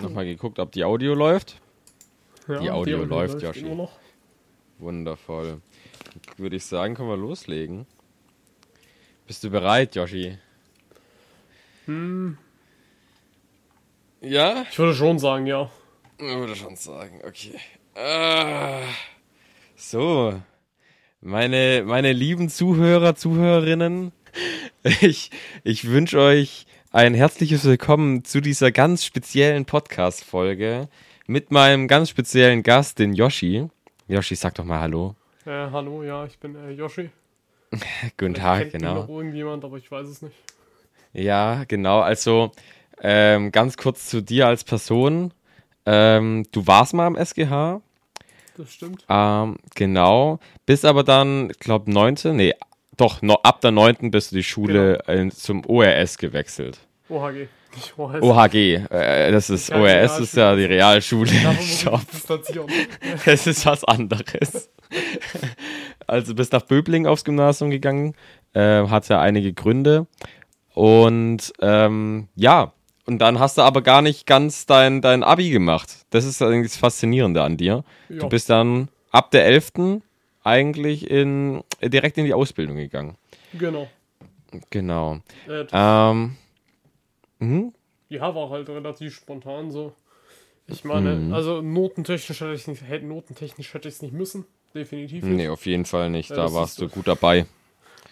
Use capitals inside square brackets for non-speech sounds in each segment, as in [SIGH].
Nochmal geguckt, ob die Audio läuft. Ja, Die Audio läuft, Yoshi. immer noch. Wundervoll. Würde ich sagen, können wir loslegen. Bist du bereit, Yoshi? Hm, Ja? ich würde schon sagen, ja. Ich würde schon sagen, okay. Ah, so, meine, meine lieben Zuhörer, Zuhörerinnen, [LAUGHS] ich, ich wünsche euch ein herzliches Willkommen zu dieser ganz speziellen Podcast-Folge mit meinem ganz speziellen Gast, den Yoshi. Yoshi, sag doch mal Hallo. Äh, hallo, ja, ich bin äh, Yoshi. [LAUGHS] Guten Vielleicht Tag, genau. noch irgendjemand, aber ich weiß es nicht. Ja, genau. Also ähm, ganz kurz zu dir als Person. Ähm, du warst mal am SGH, Das stimmt. ähm, genau. Bist aber dann, ich glaube, 19, nee, doch, no, ab der 9. bist du die Schule Genau. äh, zum ORS gewechselt. OHG. Nicht OHS. OHG, äh, das ist, Ja, ORS ist ja die Realschule. [LAUGHS] Das ist was anderes. [LAUGHS] Also bist nach Böbling aufs Gymnasium gegangen, äh, hatte einige Gründe und ähm, ja, und dann hast du aber gar nicht ganz dein, dein Abi gemacht. Das ist eigentlich das Faszinierende an dir. Ja. Du bist dann ab der 11. eigentlich in, direkt in die Ausbildung gegangen. Genau. Genau. Äh, Ähm, mhm. ja, war halt relativ spontan so. Ich meine, Mhm. also notentechnisch hätte ich nicht, hätte, notentechnisch hätte ich es nicht müssen. Definitiv nicht. Nee, auf jeden Fall nicht. Ja, Da warst du gut dabei.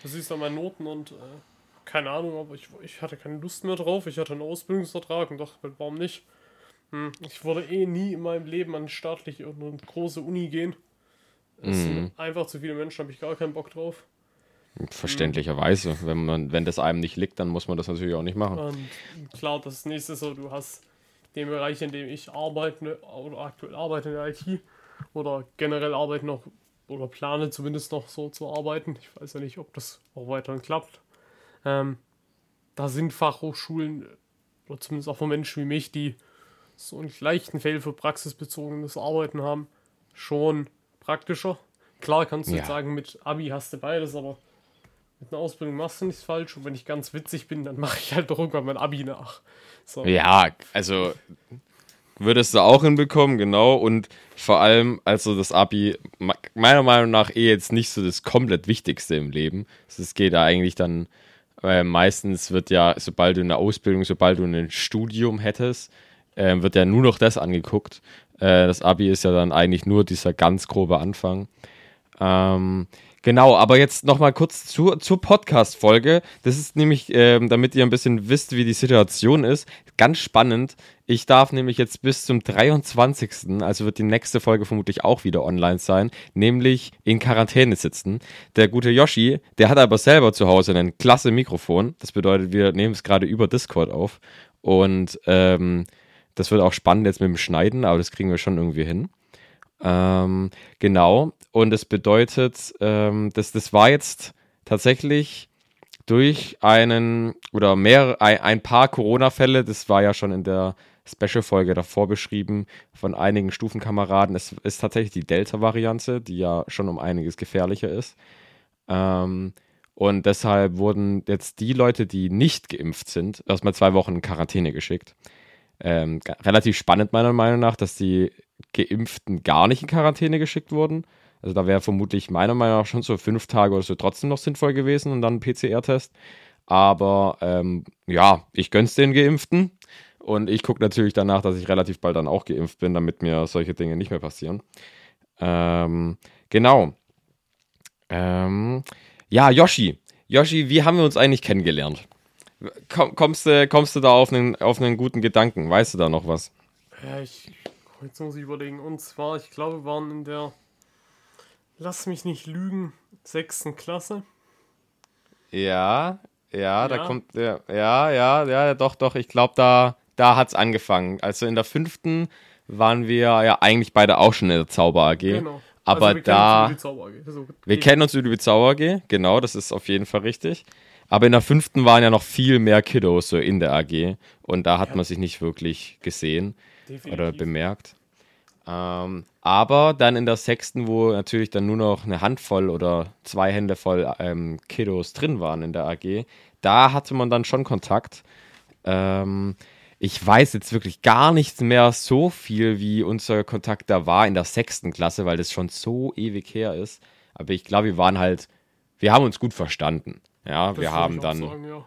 Du siehst an meinen Noten und äh, keine Ahnung, aber ich, ich hatte keine Lust mehr drauf. Ich hatte einen Ausbildungsvertrag und dachte, warum nicht? Hm, ich wollte eh nie in meinem Leben an staatliche und eine große Uni gehen. Es Mhm. sind einfach zu viele Menschen, habe ich gar keinen Bock drauf. Verständlicherweise. Wenn, man, wenn das einem nicht liegt, dann muss man das natürlich auch nicht machen. Und klar, das nächste so, du hast den Bereich, in dem ich arbeite oder aktuell arbeite in der IT oder generell arbeite noch oder plane zumindest noch so zu arbeiten. Ich weiß ja nicht, ob das auch weiterhin klappt. Ähm, da sind Fachhochschulen oder zumindest auch von Menschen wie mich, die so einen leichten Feld für praxisbezogenes Arbeiten haben, schon praktischer. Klar kannst du Ja. jetzt sagen, mit Abi hast du beides, aber mit einer Ausbildung machst du nichts falsch. Und wenn ich ganz witzig bin, dann [LAUGHS] mache ich halt doch irgendwann mein Abi nach. So. Ja, also würdest du auch hinbekommen, genau. Und vor allem, also das Abi, me- meiner Meinung nach eh jetzt nicht so das komplett Wichtigste im Leben. Es geht da eigentlich dann, äh, meistens wird ja, sobald du eine Ausbildung, sobald du ein Studium hättest, äh, wird ja nur noch das angeguckt. Äh, das Abi ist ja dann eigentlich nur dieser ganz grobe Anfang. Ähm, genau, aber jetzt nochmal kurz zur, zur Podcast-Folge. Das ist nämlich, ähm, damit ihr ein bisschen wisst, wie die Situation ist, ganz spannend. Ich darf nämlich jetzt bis zum 23., also wird die nächste Folge vermutlich auch wieder online sein, nämlich in Quarantäne sitzen. Der gute Yoshi, der hat aber selber zu Hause ein klasse Mikrofon. Das bedeutet, wir nehmen es gerade über Discord auf. Und ähm, das wird auch spannend jetzt mit dem Schneiden, aber das kriegen wir schon irgendwie hin. Ähm, genau. Und das bedeutet, ähm, das, das war jetzt tatsächlich durch einen oder mehr, ein, ein paar Corona-Fälle, das war ja schon in der Special-Folge davor beschrieben, von einigen Stufenkameraden. Es ist tatsächlich die Delta-Variante, die ja schon um einiges gefährlicher ist. Ähm, und deshalb wurden jetzt die Leute, die nicht geimpft sind, erstmal zwei Wochen in Quarantäne geschickt. Ähm, relativ spannend meiner Meinung nach, dass die Geimpften gar nicht in Quarantäne geschickt wurden. Also da wäre vermutlich meiner Meinung nach schon so fünf Tage oder so trotzdem noch sinnvoll gewesen und dann ein PCR-Test. Aber ähm, ja, ich gönn's den Geimpften. Und ich gucke natürlich danach, dass ich relativ bald dann auch geimpft bin, damit mir solche Dinge nicht mehr passieren. Ähm, genau. Ähm, ja, Yoshi. Yoshi, wie haben wir uns eigentlich kennengelernt? Komm, kommst, du, kommst du da auf einen, auf einen guten Gedanken? Weißt du da noch was? Ja, ich, jetzt muss ich überlegen. Und zwar, ich glaube, wir waren in der, lass mich nicht lügen, sechsten Klasse. Ja, ja, da Ja. kommt, ja, ja, ja, ja, doch, doch, ich glaube, da, da hat es angefangen. Also in der fünften waren wir ja eigentlich beide auch schon in der Zauber AG. Genau. Aber Also, wir kennen da, uns über die Zauber AG. So, wir kennen uns über die Zauber AG, genau, das ist auf jeden Fall richtig. Aber in der fünften waren ja noch viel mehr Kiddos so in der AG und da hat Ja. man sich nicht wirklich gesehen definitiv. oder bemerkt. Ähm, aber dann in der sechsten, wo natürlich dann nur noch eine Handvoll oder zwei Hände voll ähm, Kiddos drin waren in der AG, da hatte man dann schon Kontakt. Ähm, ich weiß jetzt wirklich gar nichts mehr so viel, wie unser Kontakt da war in der sechsten Klasse, weil das schon so ewig her ist. Aber ich glaube, wir waren halt, wir haben uns gut verstanden. Ja, Das wir haben dann, sagen, ja.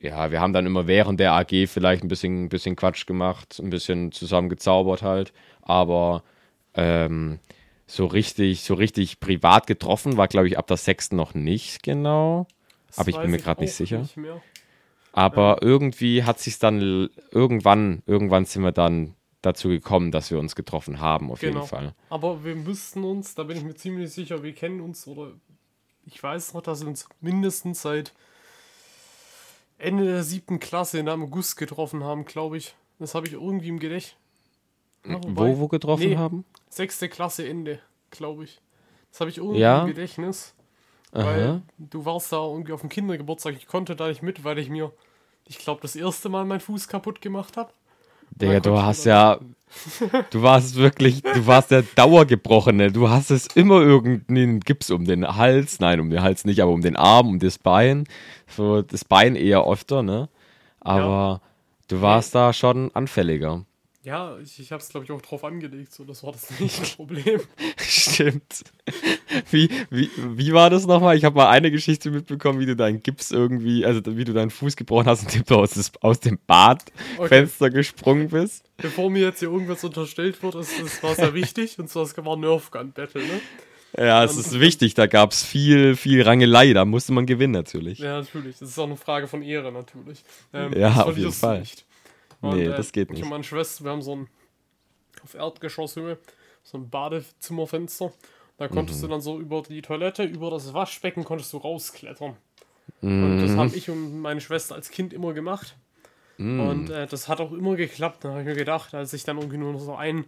ja, wir haben dann immer während der AG vielleicht ein bisschen, bisschen Quatsch gemacht, ein bisschen zusammen gezaubert halt. Aber ähm, so richtig, so richtig privat getroffen war, glaube ich, ab der sechsten noch nicht genau. Das Aber ich bin mir gerade nicht sicher. Nicht. Aber irgendwie hat sich dann irgendwann, irgendwann sind wir dann dazu gekommen, dass wir uns getroffen haben, auf Genau. jeden Fall. Aber wir müssten uns, da bin ich mir ziemlich sicher, wir kennen uns oder ich weiß noch, dass wir uns mindestens seit Ende der siebten Klasse in einem August getroffen haben, glaube ich. Das habe ich irgendwie im Gedächtnis. Wo, wo getroffen Nee. haben? Sechste Klasse Ende, glaube ich. Das habe ich irgendwie Ja. im Gedächtnis. Aha. Weil du warst da irgendwie auf dem Kindergeburtstag. Ich konnte da nicht mit, weil ich mir, ich glaube, das erste Mal meinen Fuß kaputt gemacht habe. Digga, du hast ja, du warst wirklich, du warst der Dauergebrochene. Du hast es immer irgendeinen Gips um den Hals, nein, um den Hals nicht, aber um den Arm, um das Bein. So das Bein eher öfter, ne? Aber du warst da schon anfälliger. Ja, ich, ich habe es, glaube ich, auch drauf angelegt. So, das war das [LAUGHS] nicht das Problem. [LAUGHS] Stimmt. Wie, wie, wie war das nochmal? Ich habe mal eine Geschichte mitbekommen, wie du deinen Gips irgendwie, also wie du deinen Fuß gebrochen hast, indem du aus, aus dem Badfenster gesprungen bist. Bevor mir jetzt hier irgendwas unterstellt wird, ist das war sehr wichtig. Und zwar, es war Nerf Gun Battle, ne? Ja, es ist wichtig, da gab es viel, viel Rangelei, da musste man gewinnen natürlich. Ja, natürlich. Das ist auch eine Frage von Ehre, natürlich. Ähm, Ja, auf jeden Fall. Nicht. Nee, das geht Ich nicht. und meine Schwester, wir haben so ein auf Erdgeschosshöhe, so ein Badezimmerfenster. Da konntest Mhm. du dann so über die Toilette, über das Waschbecken konntest du rausklettern. Und das Mhm. habe ich und meine Schwester als Kind immer gemacht. Mhm. Und äh, das hat auch immer geklappt. Da habe ich mir gedacht, als ich dann irgendwie nur noch so ein,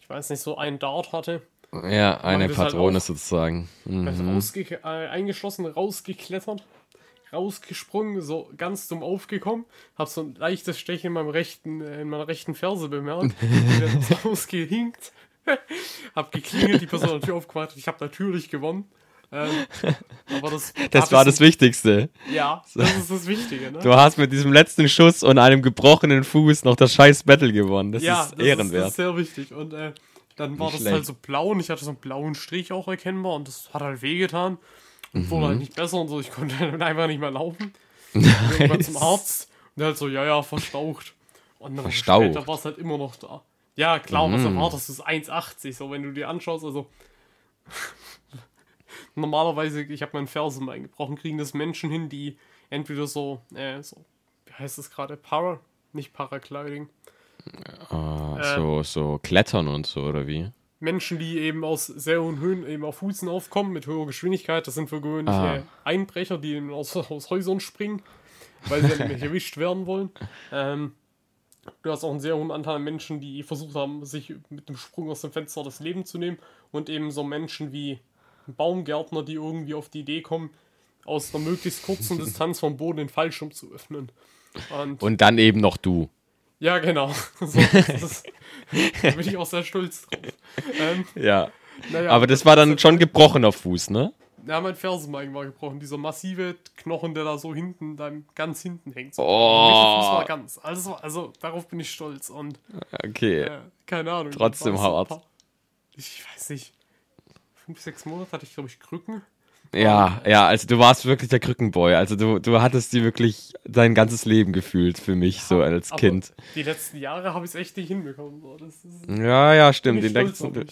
ich weiß nicht, so ein Dart hatte, Ja, eine halt Patrone auch. sozusagen. Mhm. also rausge äh, eingeschlossen, rausgeklettert, rausgesprungen, so ganz dumm aufgekommen, hab so ein leichtes Stechen in meinem rechten, in meiner rechten Ferse bemerkt, wieder ins [LAUGHS] Haus gehinkt, [LAUGHS] hab geklingelt, die Person hat aufgemacht, ich habe natürlich gewonnen. Ähm, aber das, Das war das Wichtigste. Ja, das ist das Wichtige, ne? Du hast mit diesem letzten Schuss und einem gebrochenen Fuß noch das scheiß Battle gewonnen. Das ja, ist das ehrenwert. Ist, das ist sehr wichtig. Und äh, dann war Nicht das schlecht. halt so blau und ich hatte so einen blauen Strich auch erkennbar und das hat halt wehgetan. Und wurde Mhm. halt nicht besser und so. Ich konnte dann [LAUGHS] einfach nicht mehr laufen. [LAUGHS] Bin Irgendwann zum Arzt und der halt so, ja, ja, verstaucht. Und dann Verstaucht? später war es halt immer noch da. Ja, klar, Mhm. was erwartest du? Es ist 1,80. So, wenn du dir anschaust, also. [LAUGHS] Normalerweise, ich habe meinen Fersen eingebrochen, kriegen das Menschen hin, die entweder so, äh, so, wie heißt das gerade? Para? Nicht Paragliding. Ah, äh, so, so Klettern und so, oder wie? Menschen, die eben aus sehr hohen Höhen eben auf Fußen aufkommen mit hoher Geschwindigkeit. Das sind für gewöhnlich Ah. Einbrecher, die eben aus, aus Häusern springen, weil sie nicht [LAUGHS] erwischt werden wollen. Ähm, du hast auch einen sehr hohen Anteil an Menschen, die versucht haben, sich mit dem Sprung aus dem Fenster das Leben zu nehmen. Und eben so Menschen wie Baumgärtner, die irgendwie auf die Idee kommen, aus einer möglichst kurzen [LAUGHS] Distanz vom Boden den Fallschirm zu öffnen. Und, Und dann eben noch du. Ja, genau. [LAUGHS] So, [LAUGHS] das da bin ich auch sehr stolz drauf. Ähm, Ja. naja, Aber das war dann schon gebrochener Fuß, ne? Ja, mein Fersenbein war gebrochen. Dieser massive Knochen, der da so hinten, dann ganz hinten hängt. So. Oh. Mittelfuß war ganz. Also, also darauf bin ich stolz. Und Okay. äh, keine Ahnung. Trotzdem hart. paar- Ich weiß nicht. Fünf, sechs Monate hatte ich, glaube ich, Krücken. Ja, ja, also du warst wirklich der Krückenboy. Also du, du hattest die wirklich dein ganzes Leben gefühlt für mich, so als Kind. Die letzten Jahre habe ich es echt nicht hinbekommen. Ja, ja, stimmt. Den letzten,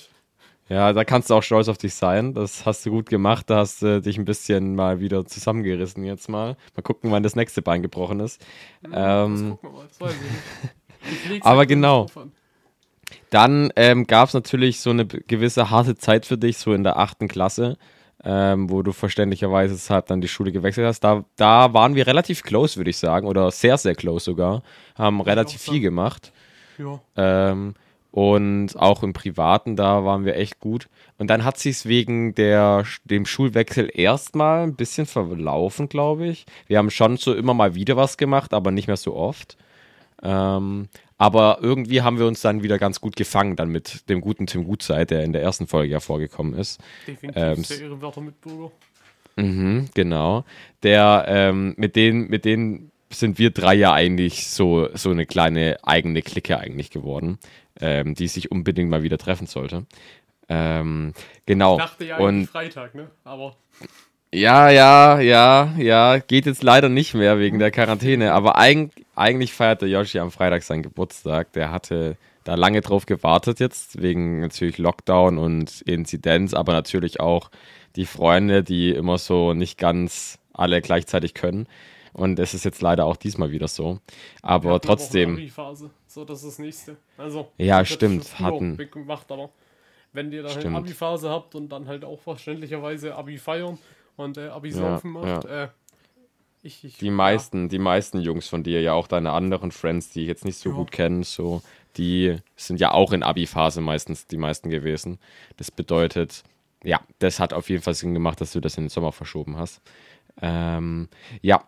ja, da kannst du auch stolz auf dich sein. Das hast du gut gemacht. Da hast du dich ein bisschen mal wieder zusammengerissen jetzt mal. Mal gucken, wann das nächste Bein gebrochen ist. Das Ähm, mal. Das [LAUGHS] leg's Aber halt genau. Dann ähm, gab es natürlich so eine gewisse harte Zeit für dich, so in der achten Klasse, ähm, wo du verständlicherweise deshalb dann die Schule gewechselt hast. Da, da waren wir relativ close, würde ich sagen, oder sehr, sehr close sogar. Haben relativ viel gemacht. Ja. Ähm, und auch im Privaten, da waren wir echt gut. Und dann hat sich wegen der, dem Schulwechsel erstmal ein bisschen verlaufen, glaube ich. Wir haben schon so immer mal wieder was gemacht, aber nicht mehr so oft. Ähm, aber irgendwie haben wir uns dann wieder ganz gut gefangen, dann mit dem guten Tim Gutzeit, der in der ersten Folge ja vorgekommen ist. Definitiv Ähm, sehr ehrenwerter Mitbürger. Mhm, genau. Der, ähm, mit denen, mit denen sind wir drei ja eigentlich so, so eine kleine eigene Clique eigentlich geworden, ähm, die sich unbedingt mal wieder treffen sollte. Ähm, genau. Ich dachte ja Und eigentlich Freitag, ne? Aber ja, ja, ja, ja, geht jetzt leider nicht mehr wegen der Quarantäne, aber eig eigentlich feierte Yoshi am Freitag seinen Geburtstag. Der hatte da lange drauf gewartet jetzt, wegen natürlich Lockdown und Inzidenz, aber natürlich auch die Freunde, die immer so nicht ganz alle gleichzeitig können. Und es ist jetzt leider auch diesmal wieder so. Aber hatten auch trotzdem, eine Abi-Phase. So, das ist das nächste. Also, Ja, stimmt, hatten. gemacht, aber wenn ihr dann halt Stimmt. Abi-Phase habt und dann halt auch verständlicherweise Abi feiern und äh, Abi Ja, saufen macht, äh, ich, ich, die meisten, die meisten Jungs von dir, ja auch deine anderen Friends, die ich jetzt nicht so Ja. gut kenne, so, die sind ja auch in Abi-Phase meistens die meisten gewesen. Das bedeutet, ja, das hat auf jeden Fall Sinn gemacht, dass du das in den Sommer verschoben hast. Ähm, ja,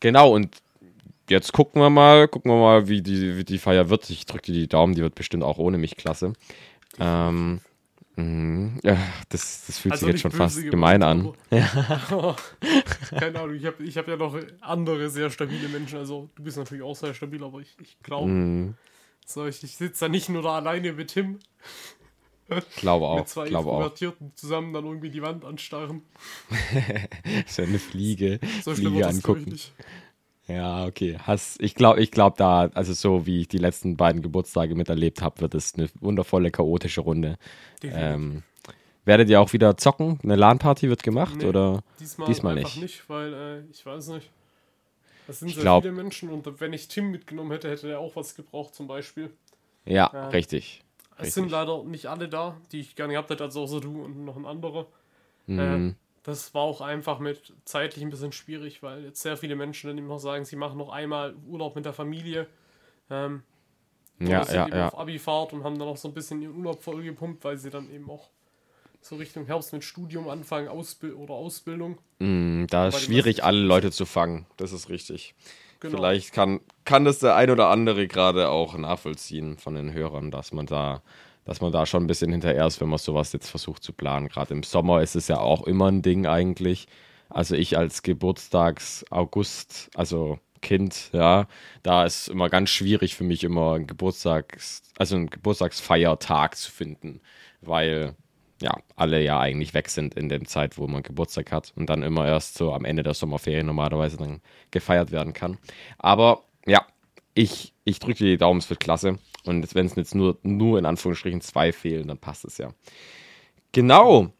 genau, und jetzt gucken wir mal, gucken wir mal, wie die, wie die Feier wird. Ich drücke dir die Daumen, die wird bestimmt auch ohne mich klasse. Ähm, mhm, ja, das, das fühlt Also sich jetzt schon fast gemein an. aber- [LAUGHS] Keine Ahnung, ich habe ich hab ja noch andere sehr stabile Menschen. Also, du bist natürlich auch sehr stabil, aber ich, ich glaube, Mhm, so, ich, ich sitze da nicht nur da alleine mit Tim, glaube auch, mit zwei glaube auch. Introvertierten zusammen dann irgendwie die Wand anstarren. [LAUGHS] So eine Fliege, So schlimm Fliege wird das, glaub ich, angucken. Ja, okay. Hast, ich glaube, ich glaube da, also so wie ich die letzten beiden Geburtstage miterlebt habe, wird es eine wundervolle, chaotische Runde. Ähm, werdet ihr auch wieder zocken? Eine LAN-Party wird gemacht? Nee. oder? Diesmal, Diesmal einfach nicht. nicht, weil äh, ich weiß nicht. Das sind Ich sehr glaub- viele Menschen und wenn ich Tim mitgenommen hätte, hätte er auch was gebraucht zum Beispiel. Ja, Ja. richtig. Es sind Richtig. leider nicht alle da, die ich gerne gehabt hätte, also außer du und noch ein anderer. Mhm. Äh, das war auch einfach mit zeitlich ein bisschen schwierig, weil jetzt sehr viele Menschen dann immer noch sagen, sie machen noch einmal Urlaub mit der Familie. Ähm, ja, ja, ja. auf Abifahrt und haben dann auch so ein bisschen ihren Urlaub vollgepumpt, weil sie dann eben auch so Richtung Herbst mit Studium anfangen Ausbil oder Ausbildung. Mhm, da ist schwierig, alle Leute zu fangen. Das ist richtig. Genau. Vielleicht kann, kann das der ein oder andere gerade auch nachvollziehen von den Hörern, dass man da, dass man da schon ein bisschen hinterher ist, wenn man sowas jetzt versucht zu planen. Gerade im Sommer ist es ja auch immer ein Ding eigentlich. Also ich als Geburtstags August, also Kind, ja, da ist immer ganz schwierig für mich immer ein Geburtstags, also einen Geburtstagsfeiertag zu finden, weil ja, alle ja eigentlich weg sind in der Zeit, wo man Geburtstag hat und dann immer erst so am Ende der Sommerferien normalerweise dann gefeiert werden kann. Aber ja, ich, ich drücke die Daumen, es wird klasse. Und wenn es jetzt nur, nur in Anführungsstrichen zwei fehlen, dann passt es ja. Genau.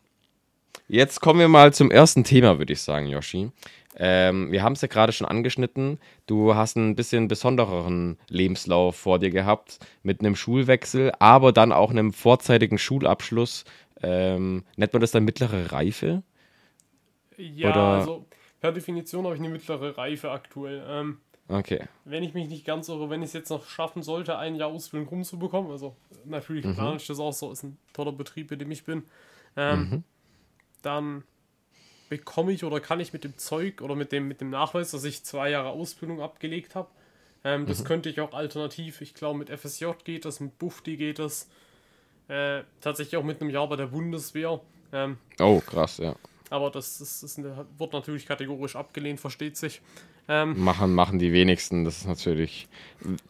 Jetzt kommen wir mal zum ersten Thema, würde ich sagen, Yoshi. Ähm, wir haben es ja gerade schon angeschnitten. Du hast ein bisschen besondereren Lebenslauf vor dir gehabt mit einem Schulwechsel, aber dann auch einem vorzeitigen Schulabschluss. Ähm, nennt man das dann mittlere Reife? Ja, Oder- also per Definition habe ich eine mittlere Reife aktuell. Ähm, Okay. wenn ich mich nicht ganz irre, wenn ich es jetzt noch schaffen sollte, ein Jahr Ausbildung rumzubekommen, also natürlich Mhm. plane ich das auch so, ist ein toller Betrieb, in dem ich bin, ähm, Mhm. dann bekomme ich oder kann ich mit dem Zeug oder mit dem, mit dem Nachweis, dass ich zwei Jahre Ausbildung abgelegt habe, ähm, Mhm. das könnte ich auch alternativ, ich glaube mit FSJ geht das, mit Bufti geht das, äh, tatsächlich auch mit einem Jahr bei der Bundeswehr. Ähm, Oh, krass, ja. aber das, ist eine, wird natürlich kategorisch abgelehnt, versteht sich. Ähm, Machen, machen die wenigsten. Das ist natürlich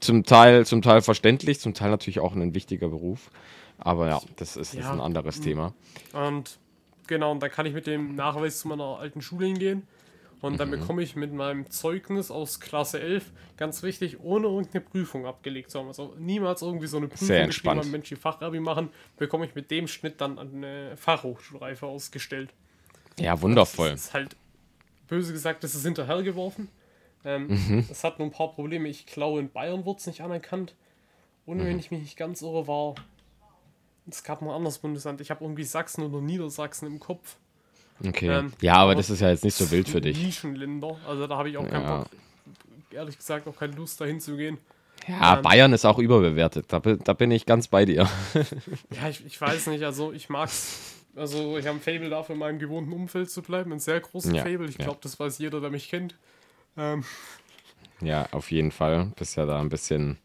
zum Teil, zum Teil verständlich, zum Teil natürlich auch ein wichtiger Beruf. Aber ja, das ist, das ist Ja. ein anderes Thema. und genau, und dann kann ich mit dem Nachweis zu meiner alten Schule hingehen. Und dann bekomme ich mit meinem Zeugnis aus Klasse 11, ganz wichtig, ohne irgendeine Prüfung abgelegt zu haben. Also niemals irgendwie so eine Prüfung Sehr geschrieben entspannt. haben, Mensch, die Fachabi machen, bekomme ich mit dem Schnitt dann eine Fachhochschulreife ausgestellt. Ja, wundervoll. Das ist halt, böse gesagt, das ist hinterhergeworfen. Ähm, Mhm. Das hat nur ein paar Probleme. Ich glaube, in Bayern wird es nicht anerkannt. Und Mhm. wenn ich mich nicht ganz irre, war. Es gab noch ein anderes Bundesland. Ich habe irgendwie Sachsen oder Niedersachsen im Kopf. Okay. ähm, ja, aber aber das ist ja jetzt nicht so wild für dich. Nischenländer. Also da habe ich auch keinen Ja. Bock. Ehrlich gesagt auch keine Lust dahin zu gehen. Ja, Ähm, Bayern ist auch überbewertet. Da, bin- da bin ich ganz bei dir. [LAUGHS] Ja, ich, ich weiß nicht. Also ich mag's. Also ich habe ein Fable dafür, in meinem gewohnten Umfeld zu bleiben. Ein sehr großes Ja, Fable. Ich ja. glaube, das weiß jeder, der mich kennt. Ähm, Ja, auf jeden Fall. Bist ja da ein bisschen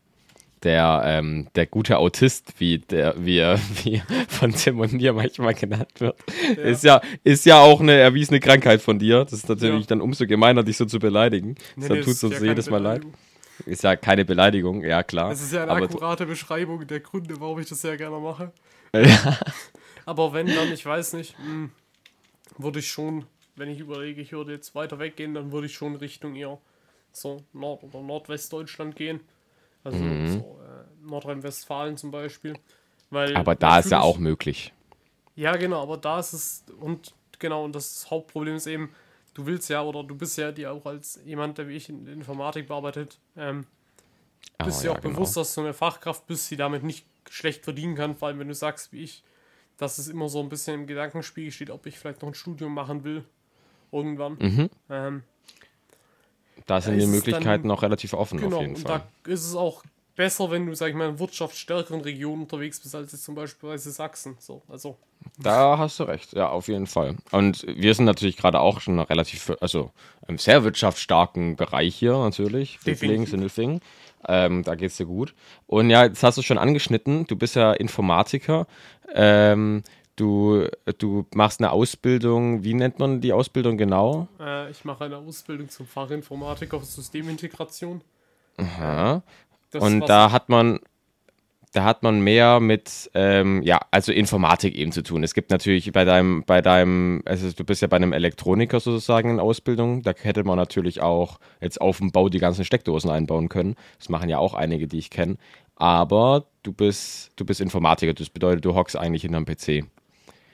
der, ähm, der gute Autist, wie der, wie er, [LAUGHS] wie von Tim und mir manchmal genannt wird, ja. ist ja, ist ja auch eine erwiesene Krankheit von dir. Das ist natürlich ja. dann umso gemeiner, dich so zu beleidigen. Nee, Deshalb nee, tut es uns ja jedes Mal leid. Ist ja keine Beleidigung, ja klar. Das ist ja eine akkurate Beschreibung der Gründe, warum ich das sehr gerne mache. [LAUGHS] Ja. Aber wenn dann, ich weiß nicht, hm, würde ich schon, wenn ich überlege, ich würde jetzt weiter weggehen, dann würde ich schon Richtung eher so Nord- oder Nordwestdeutschland gehen. Also mhm. so äh, Nordrhein-Westfalen zum Beispiel. Weil aber da ist ja auch möglich. Ja, genau, aber da ist es, und genau, und das Hauptproblem ist eben, du willst ja, oder du bist ja dir auch als jemand, der wie ich in Informatik bearbeitet, ähm, bist oh, ja, auch genau. bewusst, dass du eine Fachkraft bist, die damit nicht schlecht verdienen kann, vor allem wenn du sagst, wie ich, dass es immer so ein bisschen im Gedankenspiel steht, ob ich vielleicht noch ein Studium machen will. Irgendwann. Mhm. Ähm, da sind die Möglichkeiten noch relativ offen genau, auf jeden und Fall. Da ist es auch besser, wenn du, sag ich mal, in wirtschaftsstärkeren Regionen unterwegs bist, als jetzt zum Beispiel Sachsen. So, also. Da hast du recht, ja, auf jeden Fall. Und wir sind natürlich gerade auch schon relativ, also im sehr wirtschaftsstarken Bereich hier natürlich. Definitiv. Sindelfingen. Ähm, da geht's dir gut. Und ja, jetzt hast du schon angeschnitten, du bist ja Informatiker. Ähm, Du, du machst eine Ausbildung, wie nennt man die Ausbildung genau? Äh, ich mache eine Ausbildung zum Fachinformatiker für Systemintegration. Aha. Das Und da hat man da hat man mehr mit, ähm, ja, also Informatik eben zu tun. Es gibt natürlich bei deinem, bei deinem, also du bist ja bei einem Elektroniker sozusagen in Ausbildung, da hätte man natürlich auch jetzt auf dem Bau die ganzen Steckdosen einbauen können. Das machen ja auch einige, die ich kenne. Aber du bist, du bist Informatiker, das bedeutet, du hockst eigentlich hinterm PC.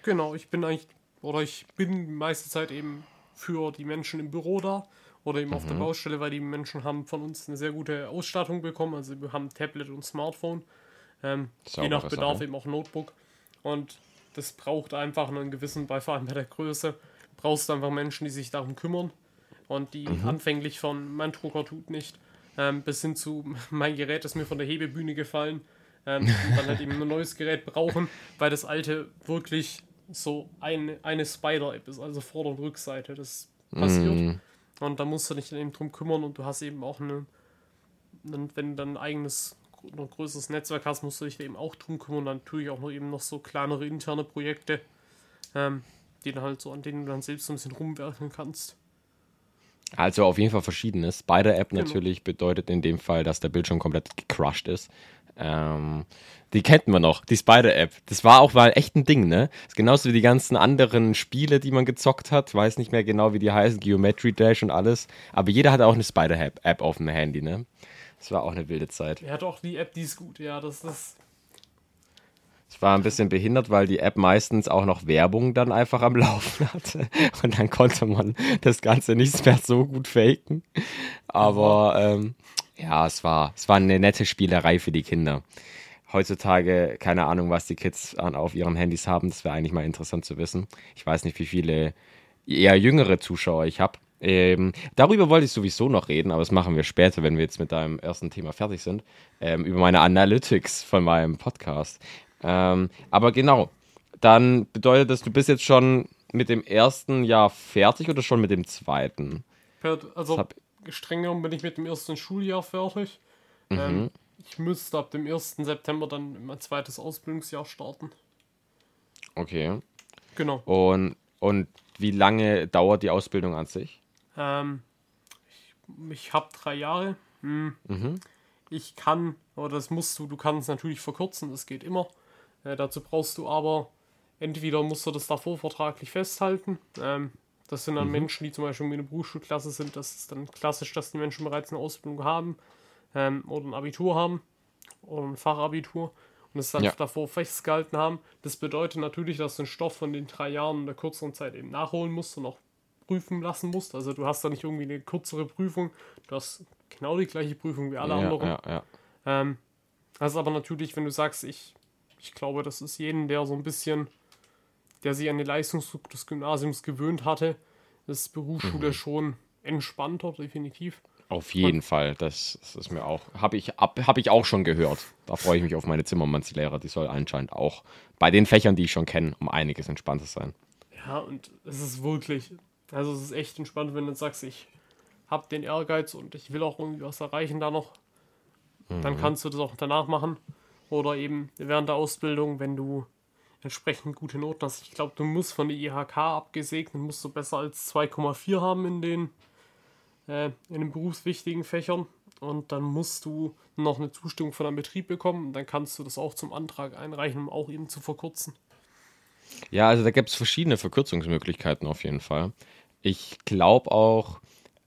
Genau, ich bin eigentlich, oder ich bin meiste Zeit eben für die Menschen im Büro da oder eben mhm. auf der mhm. Baustelle, weil die Menschen haben von uns eine sehr gute Ausstattung bekommen. Also wir haben Tablet und Smartphone. Ähm, je nach Bedarf Sache. eben auch Notebook. Und das braucht einfach einen gewissen, bei vor allem bei der Größe, brauchst du einfach Menschen, die sich darum kümmern. Und die mhm. anfänglich von mein Drucker tut nicht, ähm, bis hin zu [LAUGHS] mein Gerät ist mir von der Hebebühne gefallen. Ähm, und dann halt eben ein neues Gerät brauchen, weil das alte wirklich so eine, eine Spider-App ist, also Vorder- und Rückseite. Das passiert. Mm. Und da musst du dich dann eben drum kümmern und du hast eben auch eine, wenn du dann ein eigenes, ein größeres Netzwerk hast, musst du dich da eben auch drum kümmern. Und dann tue ich auch noch eben noch so kleinere interne Projekte, ähm, die dann halt so, an denen du dann selbst so ein bisschen rumwerken kannst. Also auf jeden Fall verschiedenes. Spider-App genau. natürlich bedeutet in dem Fall, dass der Bildschirm komplett gecrushed ist. Ähm, die kennt man noch, die Spider-App. Das war auch mal echt ein Ding, ne? Das ist genauso wie die ganzen anderen Spiele, die man gezockt hat. Weiß nicht mehr genau, wie die heißen, Geometry Dash und alles. Aber jeder hatte auch eine Spider-App auf dem Handy, ne? Das war auch eine wilde Zeit. Hat auch die App, die ist gut, ja, das ist. Es war ein bisschen behindert, weil die App meistens auch noch Werbung dann einfach am [LAUGHS] Laufen hatte. Und dann konnte man das Ganze nicht mehr so gut faken. Aber ähm, ja, es war, es war eine nette Spielerei für die Kinder heutzutage keine Ahnung, was die Kids auf ihren Handys haben. Das wäre eigentlich mal interessant zu wissen. Ich weiß nicht, wie viele eher jüngere Zuschauer ich habe. Ähm, darüber wollte ich sowieso noch reden, aber das machen wir später, wenn wir jetzt mit deinem ersten Thema fertig sind. Ähm, über meine Analytics von meinem Podcast. Ähm, aber genau, dann bedeutet das, du bist jetzt schon mit dem ersten Jahr fertig oder schon mit dem zweiten? Also, streng genommen bin ich mit dem ersten Schuljahr fertig. Mhm. Ähm, ich müsste ab dem 1. September dann mein zweites Ausbildungsjahr starten. Okay. Genau. Und, und wie lange dauert die Ausbildung an sich? Ähm, ich, ich habe drei Jahre. Hm. Mhm. Ich kann, oder das musst du, du kannst natürlich verkürzen, das geht immer. Äh, dazu brauchst du aber, entweder musst du das davor vertraglich festhalten. Ähm, das sind dann mhm. Menschen, die zum Beispiel in einer Berufsschulklasse sind. Das ist dann klassisch, dass die Menschen bereits eine Ausbildung haben ähm, oder ein Abitur haben oder ein Fachabitur und es dann ja. davor festgehalten haben. Das bedeutet natürlich, dass du den Stoff von den drei Jahren in der kürzeren Zeit eben nachholen musst und auch prüfen lassen musst. Also du hast da nicht irgendwie eine kürzere Prüfung, du hast genau die gleiche Prüfung wie alle ja, anderen. Ja, ja. Ähm, also aber natürlich, wenn du sagst, ich, ich glaube, das ist jeden, der so ein bisschen, der sich an den Leistungsdruck des Gymnasiums gewöhnt hatte, ist Berufsschule mhm. schon entspannter, definitiv. Auf jeden und, Fall, das, das, ist mir auch, habe ich, hab ich auch schon gehört. Da freue ich mich auf meine Zimmermannslehrer, die soll anscheinend auch bei den Fächern, die ich schon kenne, um einiges entspannter sein. Ja, und es ist wirklich, also es ist echt entspannt, wenn du sagst, ich habe den Ehrgeiz und ich will auch irgendwie was erreichen da noch. mhm. dann kannst du das auch danach machen. Oder eben während der Ausbildung, wenn du entsprechend gute Noten hast. Ich glaube, du musst von der IHK abgesegnet, musst du besser als 2,4 haben in den, äh, in den berufswichtigen Fächern. Und dann musst du noch eine Zustimmung von einem Betrieb bekommen. Dann kannst du das auch zum Antrag einreichen, um auch eben zu verkürzen. Ja, also da gibt es verschiedene Verkürzungsmöglichkeiten auf jeden Fall. Ich glaube auch,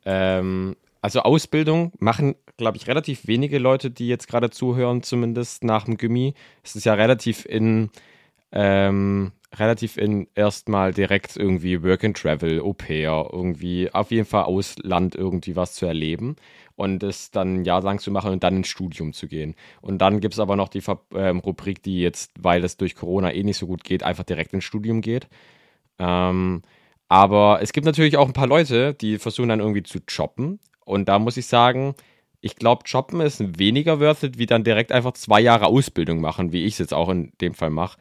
ähm, also Ausbildung machen, glaube ich, relativ wenige Leute, die jetzt gerade zuhören, zumindest nach dem Gummi. Es ist ja relativ in, ähm, relativ in erstmal direkt irgendwie Work and Travel, Au pair, irgendwie auf jeden Fall Ausland irgendwie was zu erleben und es dann ein Jahr lang zu machen und dann ins Studium zu gehen. Und dann gibt es aber noch die ähm, Rubrik, die jetzt, weil es durch Corona eh nicht so gut geht, einfach direkt ins Studium geht. Ähm, aber es gibt natürlich auch ein paar Leute, die versuchen dann irgendwie zu choppen. Und da muss ich sagen, ich glaube, Choppen ist weniger worth it, wie dann direkt einfach zwei Jahre Ausbildung machen, wie ich es jetzt auch in dem Fall mache.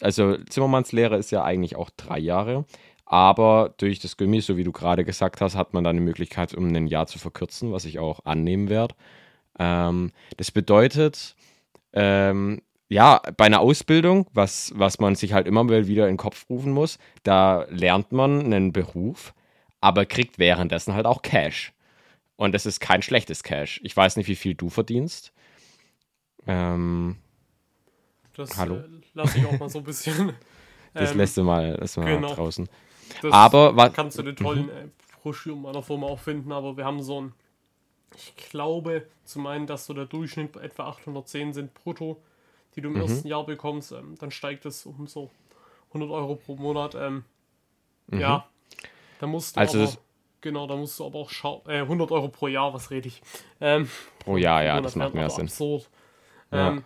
Also Zimmermanns Lehre ist ja eigentlich auch drei Jahre. Aber durch das Gummi, so wie du gerade gesagt hast, hat man dann die Möglichkeit, um ein Jahr zu verkürzen, was ich auch annehmen werde. Ähm, das bedeutet, ähm, ja, bei einer Ausbildung, was, was man sich halt immer wieder in den Kopf rufen muss, da lernt man einen Beruf, aber kriegt währenddessen halt auch Cash. Und das ist kein schlechtes Cash. Ich weiß nicht, wie viel du verdienst. Ähm, das hallo? Äh, lasse ich auch mal so ein bisschen. [LAUGHS] das ähm, lässt du mal, lässt mal genau. draußen. Das aber was. Kannst du den tollen äh, Broschüren meiner Firma auch finden, aber wir haben so ein. Ich glaube, zu meinen, dass so der Durchschnitt etwa 810 sind brutto die du im mhm. ersten Jahr bekommst, ähm, dann steigt es um so 100 Euro pro Monat. Ähm, mhm. Ja, da musst du also aber, genau, da musst du aber auch schauen, äh, 100 Euro pro Jahr, was rede ich? Ähm, pro Jahr, ja, das macht mehr Sinn. Absurd. Ja. Ähm,